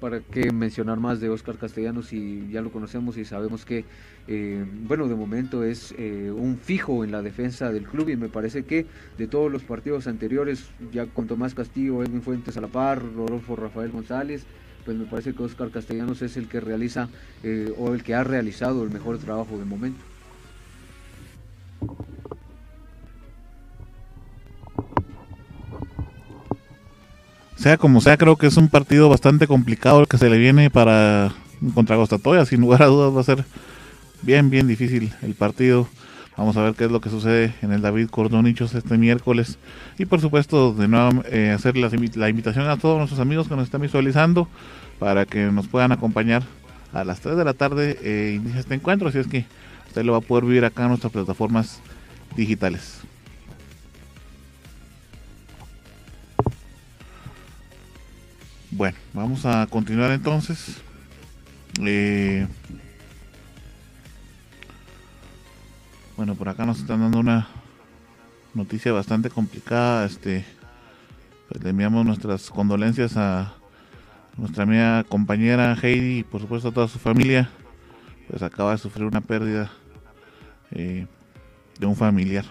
para qué mencionar más de Oscar Castellanos si ya lo conocemos y sabemos que, eh, bueno, de momento es eh, un fijo en la defensa del club. Y me parece que de todos los partidos anteriores, ya con Tomás Castillo, Edwin Fuentes a la par, Rodolfo Rafael González, pues me parece que Oscar Castellanos es el que realiza eh, o el que ha realizado el mejor trabajo de momento. Sea como sea, creo que es un partido bastante complicado el que se le viene para contra Gostatoya. Sin lugar a dudas va a ser bien, bien difícil el partido. Vamos a ver qué es lo que sucede en el David Cordonichos este miércoles. Y por supuesto, de nuevo, eh, hacer la, invitación a todos nuestros amigos que nos están visualizando para que nos puedan acompañar a las 3 de la tarde. Eh, inicia este encuentro. Así es que usted lo va a poder vivir acá en nuestras plataformas digitales. Bueno, vamos a continuar entonces. Eh, bueno, por acá nos están dando una noticia bastante complicada. Este, pues le enviamos nuestras condolencias a nuestra amiga compañera Heidi y por supuesto a toda su familia. Pues acaba de sufrir una pérdida eh, de un familiar.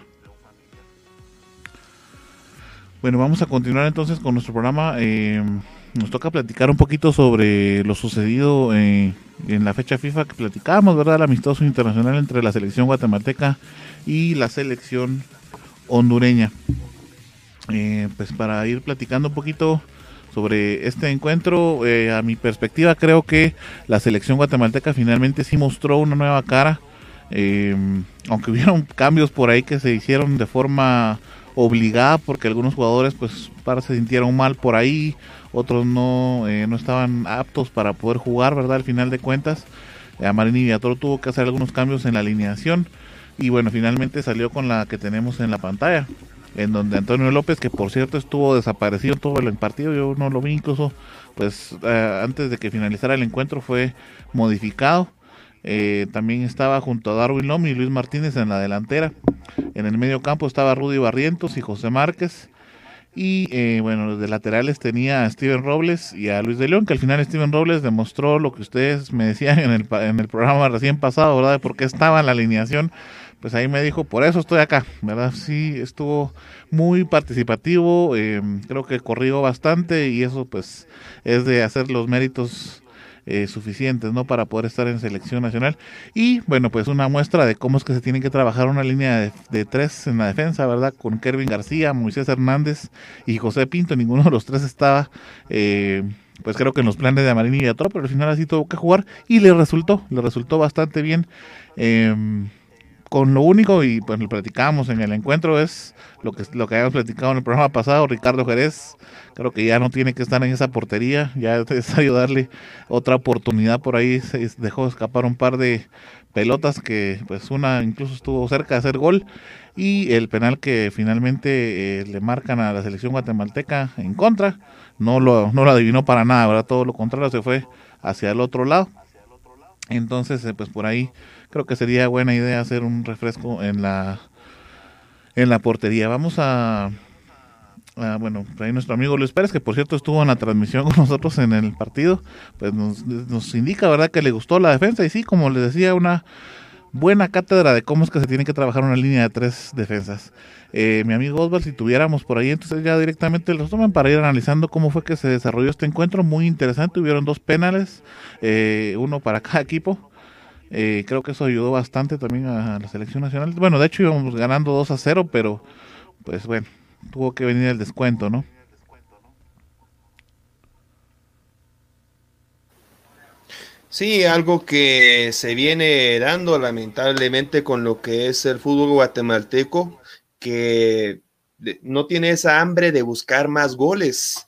Bueno, vamos a continuar entonces con nuestro programa. Eh, nos toca platicar un poquito sobre lo sucedido en la fecha FIFA que platicábamos, ¿verdad? El amistoso internacional entre la selección guatemalteca y la selección hondureña. Eh, pues para ir platicando un poquito sobre este encuentro. Eh, a mi perspectiva creo que la selección guatemalteca finalmente sí mostró una nueva cara. Eh, aunque hubieron cambios por ahí que se hicieron de forma obligada porque algunos jugadores pues para se sintieron mal por ahí, otros no, eh, no estaban aptos para poder jugar, ¿verdad? Al final de cuentas, eh, Marini tuvo que hacer algunos cambios en la alineación y bueno, finalmente salió con la que tenemos en la pantalla, en donde Antonio López, que por cierto estuvo desaparecido todo el partido, yo no lo vi incluso, pues eh, antes de que finalizara el encuentro fue modificado. Eh, también estaba junto a Darwin Lomi y Luis Martínez en la delantera. En el medio campo estaba Rudy Barrientos y José Márquez. Y eh, bueno, los de laterales tenía a Steven Robles y a Luis de León, que al final Steven Robles demostró lo que ustedes me decían en el, en el programa recién pasado, ¿verdad? De por qué estaba en la alineación. Pues ahí me dijo, por eso estoy acá, ¿verdad? Sí, estuvo muy participativo, eh, creo que corrió bastante y eso pues es de hacer los méritos eh, suficientes no para poder estar en selección nacional. Y bueno pues una muestra de cómo es que se tiene que trabajar una línea de, de tres en la defensa verdad con Kervin García Moisés Hernández y José Pinto. Ninguno de los tres estaba eh, pues creo que en los planes de Amarini y otro pero al final así tuvo que jugar y le resultó le resultó bastante bien. Eh, con lo único, y pues lo platicamos en el encuentro, es lo que, lo que habíamos platicado en el programa pasado, Ricardo Jerez, creo que ya no tiene que estar en esa portería, ya es necesario darle otra oportunidad por ahí, se dejó escapar un par de pelotas que pues una incluso estuvo cerca de hacer gol y el penal que finalmente eh, le marcan a la selección guatemalteca en contra, no lo, no lo adivinó para nada, ¿verdad? todo lo contrario, se fue hacia el otro lado. Entonces, eh, pues por ahí creo que sería buena idea hacer un refresco en la en la portería. Vamos a, a bueno, ahí nuestro amigo Luis Pérez, que por cierto estuvo en la transmisión con nosotros en el partido, pues nos, nos indica, ¿verdad?, que le gustó la defensa y sí, como les decía, una buena cátedra de cómo es que se tiene que trabajar una línea de tres defensas. Eh, mi amigo Osval, si tuviéramos por ahí, entonces ya directamente los toman para ir analizando cómo fue que se desarrolló este encuentro. Muy interesante, hubieron dos penales, eh, uno para cada equipo. Eh, creo que eso ayudó bastante también a la selección nacional. Bueno, de hecho íbamos ganando 2 a 0, pero pues bueno, tuvo que venir el descuento, ¿no? Sí, algo que se viene dando lamentablemente con lo que es el fútbol guatemalteco, que no tiene esa hambre de buscar más goles.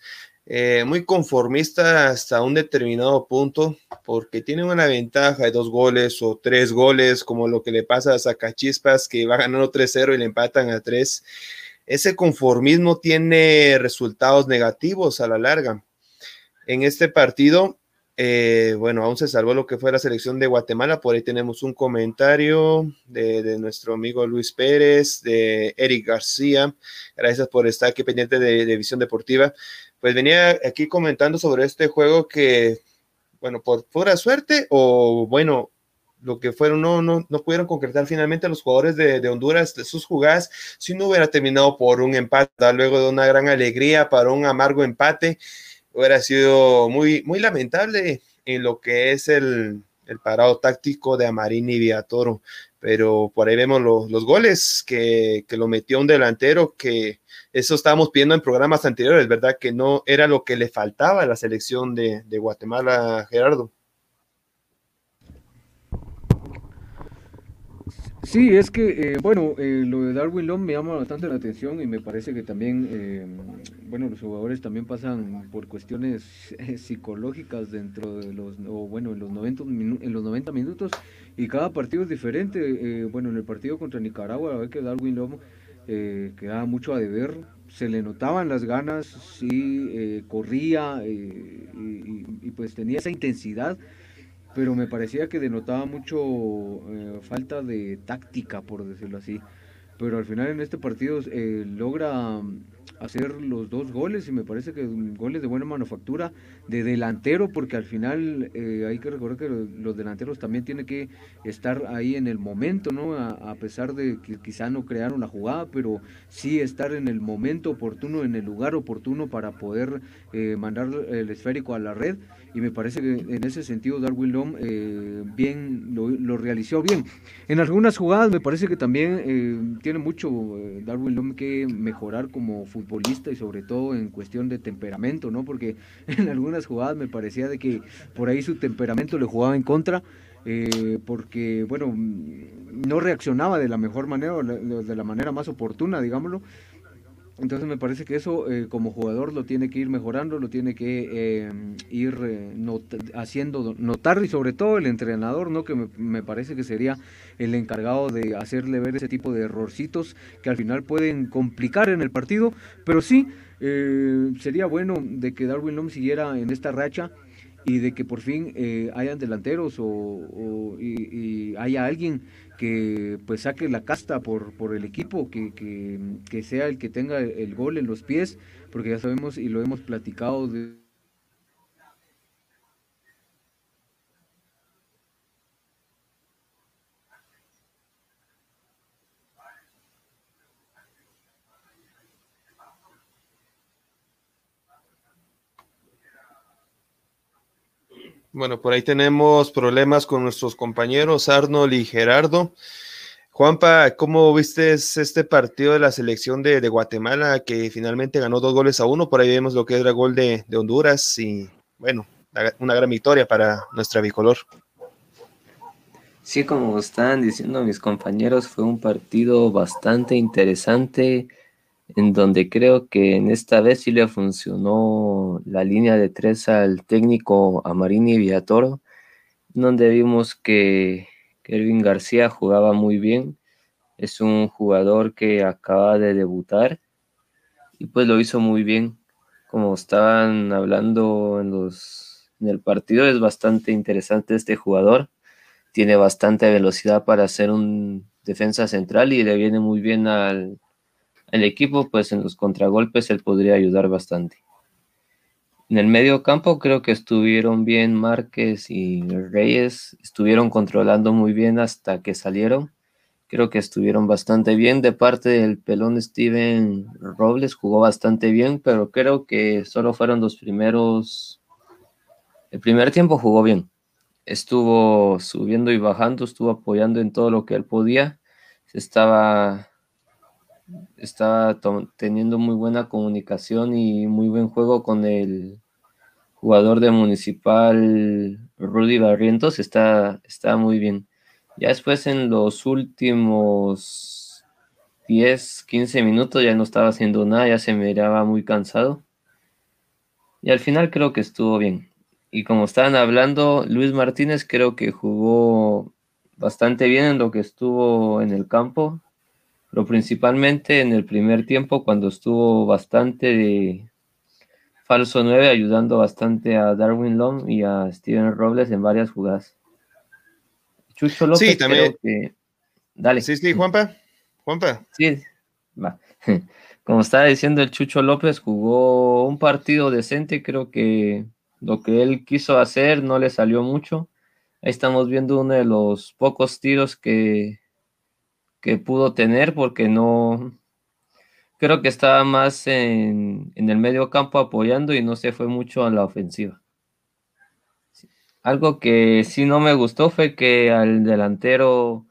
Eh, muy conformista hasta un determinado punto, porque tiene una ventaja de dos goles o tres goles, como lo que le pasa a Zacachispas, que va ganando 3-0 y le empatan a 3. Ese conformismo tiene resultados negativos a la larga. En este partido, eh, bueno, aún se salvó lo que fue la selección de Guatemala. Por ahí tenemos un comentario de, nuestro amigo Luis Pérez, de Eric García. Gracias por estar aquí pendiente de, de Visión Deportiva. Pues venía aquí comentando sobre este juego que, bueno, por pura suerte o bueno, lo que fueron, no, no, no pudieron concretar finalmente los jugadores de, de, Honduras de sus jugadas, si no hubiera terminado por un empate, luego de una gran alegría para un amargo empate, hubiera sido muy, muy lamentable en lo que es el, el parado táctico de Amarini y Viatoro, pero por ahí vemos los, los goles que, que, lo metió un delantero que eso estábamos viendo en programas anteriores, ¿verdad? Que no era lo que le faltaba a la selección de, de Guatemala, Gerardo. Sí, es que, eh, bueno, eh, lo de Darwin Long me llama bastante la atención y me parece que también, eh, bueno, los jugadores también pasan por cuestiones eh, psicológicas dentro de los, o bueno, en los, 90 en los 90 minutos y cada partido es diferente. bueno, en el partido contra Nicaragua, la vez que Darwin Long quedaba mucho a deber, se le notaban las ganas, sí, corría y, y, y pues tenía esa intensidad pero me parecía que denotaba mucho eh, falta de táctica, por decirlo así. Pero al final en este partido eh, logra hacer los dos goles y me parece que goles de buena manufactura de delantero porque al final eh, hay que recordar que los, los, delanteros también tienen que estar ahí en el momento, ¿no? A, a, pesar de que quizá no crearon la jugada, pero sí estar en el momento oportuno, en el lugar oportuno para poder eh, mandar el esférico a la red y me parece que en ese sentido Darwin Lom eh, bien lo, lo, realizó bien. En algunas jugadas me parece que también eh, tiene mucho Darwin Lom que mejorar como futbolista y sobre todo en cuestión de temperamento, ¿no? Porque en algunas jugadas me parecía de que por ahí su temperamento le jugaba en contra, eh, porque, bueno, no reaccionaba de la mejor manera de la manera más oportuna, digámoslo. Entonces me parece que eso eh, como jugador lo tiene que ir mejorando, lo tiene que eh, ir eh, haciendo notar y sobre todo el entrenador, ¿no? que me, me, parece que sería el encargado de hacerle ver ese tipo de errorcitos que al final pueden complicar en el partido, pero sí sería bueno de que Darwin Lom siguiera en esta racha y de que por fin hayan delanteros o, y haya alguien que pues saque la casta por, por el equipo, que, que, que sea el que tenga el gol en los pies, porque ya sabemos y lo hemos platicado de Bueno, por ahí tenemos problemas con nuestros compañeros Arnold y Gerardo. Juanpa, ¿cómo viste este partido de la selección de, Guatemala que finalmente ganó dos goles a uno? Por ahí vemos lo que era el gol de, de Honduras y bueno, una gran victoria para nuestra bicolor. Sí, como están diciendo mis compañeros, fue un partido bastante interesante en donde creo que en esta vez sí le funcionó la línea de tres al técnico Amarini Villatoro, donde vimos que Kelvin García jugaba muy bien, es un jugador que acaba de debutar y pues lo hizo muy bien, como estaban hablando en, los, en el partido, es bastante interesante este jugador, tiene bastante velocidad para ser un defensa central y le viene muy bien al el equipo, pues en los contragolpes él podría ayudar bastante. En el medio campo creo que estuvieron bien Márquez y Reyes, estuvieron controlando muy bien hasta que salieron. Creo que estuvieron bastante bien. De parte del pelón Steven Robles jugó bastante bien, pero creo que solo fueron los primeros. El primer tiempo jugó bien. Estuvo subiendo y bajando, estuvo apoyando en todo lo que él podía. Se estaba está teniendo muy buena comunicación y muy buen juego con el jugador de Municipal Rudy Barrientos, está, está muy bien. Ya después en los últimos 10, 15 minutos ya no estaba haciendo nada, ya se miraba muy cansado. Y al final creo que estuvo bien. Y como estaban hablando, Luis Martínez creo que jugó bastante bien en lo que estuvo en el campo pero principalmente en el primer tiempo cuando estuvo bastante de falso 9 ayudando bastante a Darwin Long y a Steven Robles en varias jugadas. Chucho López sí, también. que... Dale. Sí, sí, Juanpa. Juanpa. Sí, va. Como estaba diciendo el Chucho López, jugó un partido decente, creo que lo que él quiso hacer no le salió mucho. Ahí estamos viendo uno de los pocos tiros que que pudo tener porque no creo que estaba más en, el medio campo apoyando y no se fue mucho a la ofensiva. Algo que sí no me gustó fue que al delantero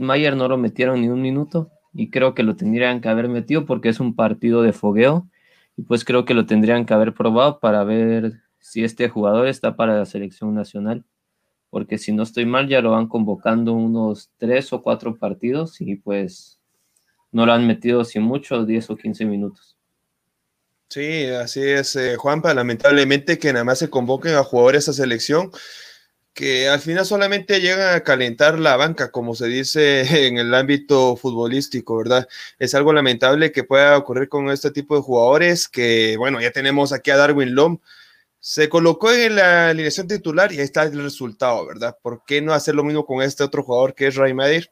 Mayer no lo metieron ni un minuto y creo que lo tendrían que haber metido porque es un partido de fogueo y pues creo que lo tendrían que haber probado para ver si este jugador está para la selección nacional porque si no estoy mal ya lo van convocando unos tres o cuatro partidos y pues no lo han metido sin mucho, 10 o 15 minutos. Sí, así es, eh, Juanpa. Lamentablemente que nada más se convoquen a jugadores a selección que al final solamente llegan a calentar la banca, como se dice en el ámbito futbolístico, ¿verdad? Es algo lamentable que pueda ocurrir con este tipo de jugadores que, bueno, ya tenemos aquí a Darwin Lom, se colocó en la alineación titular y ahí está el resultado, ¿verdad? ¿Por qué no hacer lo mismo con este otro jugador que es Ray Madir?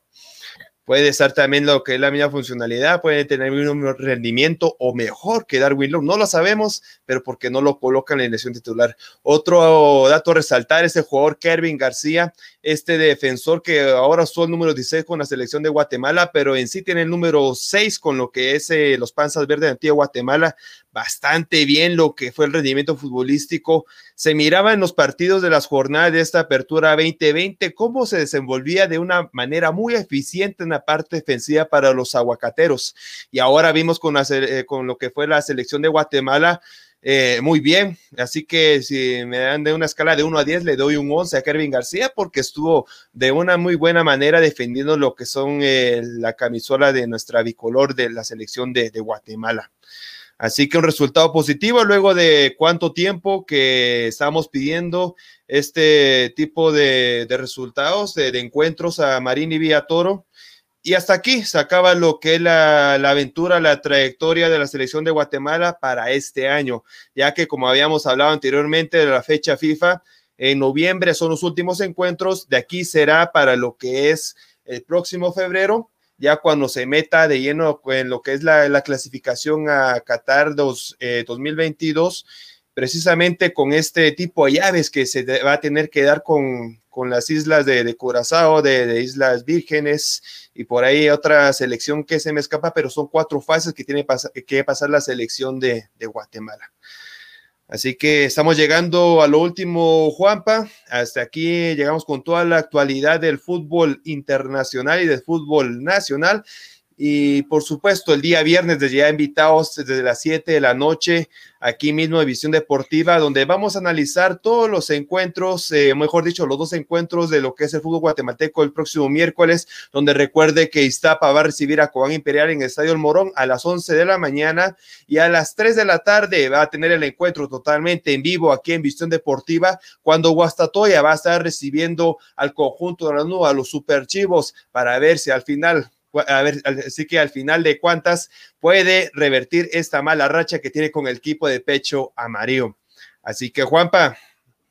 Puede estar también lo que es la misma funcionalidad, puede tener el mismo rendimiento o mejor que Darwin Long. No lo sabemos, pero porque no lo colocan en la alineación titular. Otro dato a resaltar es el jugador Kervin García, este defensor que ahora son el número 16 con la selección de Guatemala, pero en sí tiene el número 6 con lo que es eh, los panzas verdes de Antigua Guatemala bastante bien lo que fue el rendimiento futbolístico. Se miraba en los partidos de las jornadas de esta apertura 2020 cómo se desenvolvía de una manera muy eficiente en la parte defensiva para los aguacateros. Y ahora vimos con, eh, lo que fue la selección de Guatemala. Eh, muy bien, así que si me dan de una escala de 1 a 10, le doy un 11 a Kervin García porque estuvo de una muy buena manera defendiendo lo que son eh, la camisola de nuestra bicolor de la selección de Guatemala. Así que un resultado positivo luego de cuánto tiempo que estamos pidiendo este tipo de, resultados, de, encuentros a Marín y Villa Toro. Y hasta aquí se acaba lo que es la, la, aventura, la trayectoria de la selección de Guatemala para este año, ya que como habíamos hablado anteriormente de la fecha FIFA, en noviembre son los últimos encuentros, de aquí será para lo que es el próximo febrero ya cuando se meta de lleno en lo que es la, clasificación a Qatar 2022, eh, precisamente con este tipo de llaves que se va a tener que dar con, las islas de, de Curazao, de, Islas Vírgenes y por ahí otra selección que se me escapa, pero son cuatro fases que tiene que pasar la selección de Guatemala. Así que estamos llegando a lo último, Juanpa. Hasta aquí llegamos con toda la actualidad del fútbol internacional y del fútbol nacional. Y por supuesto, el día viernes desde ya invitados desde las 7 de la noche, aquí mismo en Visión Deportiva, donde vamos a analizar todos los encuentros, eh, mejor dicho, los dos encuentros de lo que es el fútbol guatemalteco el próximo miércoles, donde recuerde que Iztapa va a recibir a Cobán Imperial en el Estadio El Morón a las 11 de la mañana y a las 3 de la tarde va a tener el encuentro totalmente en vivo aquí en Visión Deportiva, cuando Guastatoya va a estar recibiendo al conjunto de la nube, a los superchivos, para ver si al final a ver, así que al final de cuentas puede revertir esta mala racha que tiene con el equipo de pecho amarillo. Así que Juanpa,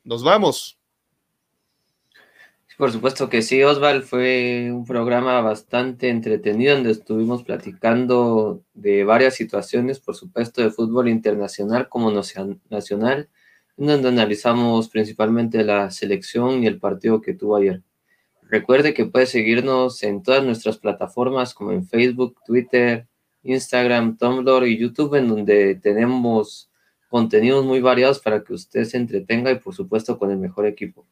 nos vamos. Por supuesto que sí, Osval, fue un programa bastante entretenido donde estuvimos platicando de varias situaciones, por supuesto, de fútbol internacional como nacional, donde analizamos principalmente la selección y el partido que tuvo ayer. Recuerde que puede seguirnos en todas nuestras plataformas como en Facebook, Twitter, Instagram, Tumblr y YouTube, en donde tenemos contenidos muy variados para que usted se entretenga y por supuesto con el mejor equipo.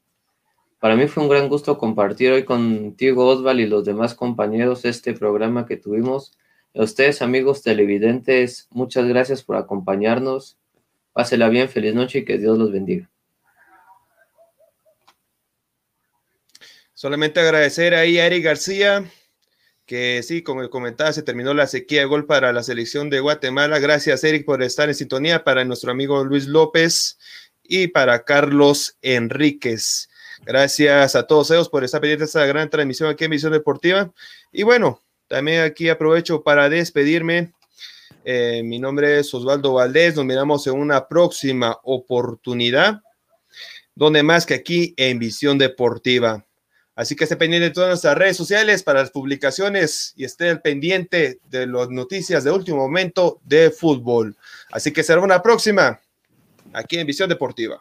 Para mí fue un gran gusto compartir hoy contigo, Osval, y los demás compañeros este programa que tuvimos. A ustedes, amigos televidentes, muchas gracias por acompañarnos. Pásela bien, feliz noche y que Dios los bendiga. Solamente agradecer ahí a Eric García, que sí, como comentaba, se terminó la sequía de gol para la selección de Guatemala. Gracias, Eric, por estar en sintonía. Para nuestro amigo Luis López y para Carlos Enríquez. Gracias a todos ellos por estar pendientes de esta gran transmisión aquí en Visión Deportiva. Y bueno, también aquí aprovecho para despedirme. Eh, mi nombre es Osvaldo Valdés. Nos miramos en una próxima oportunidad. Donde más que aquí en Visión Deportiva. Así que esté pendiente de todas nuestras redes sociales para las publicaciones y esté al pendiente de las noticias de último momento de fútbol. Así que será una próxima aquí en Visión Deportiva.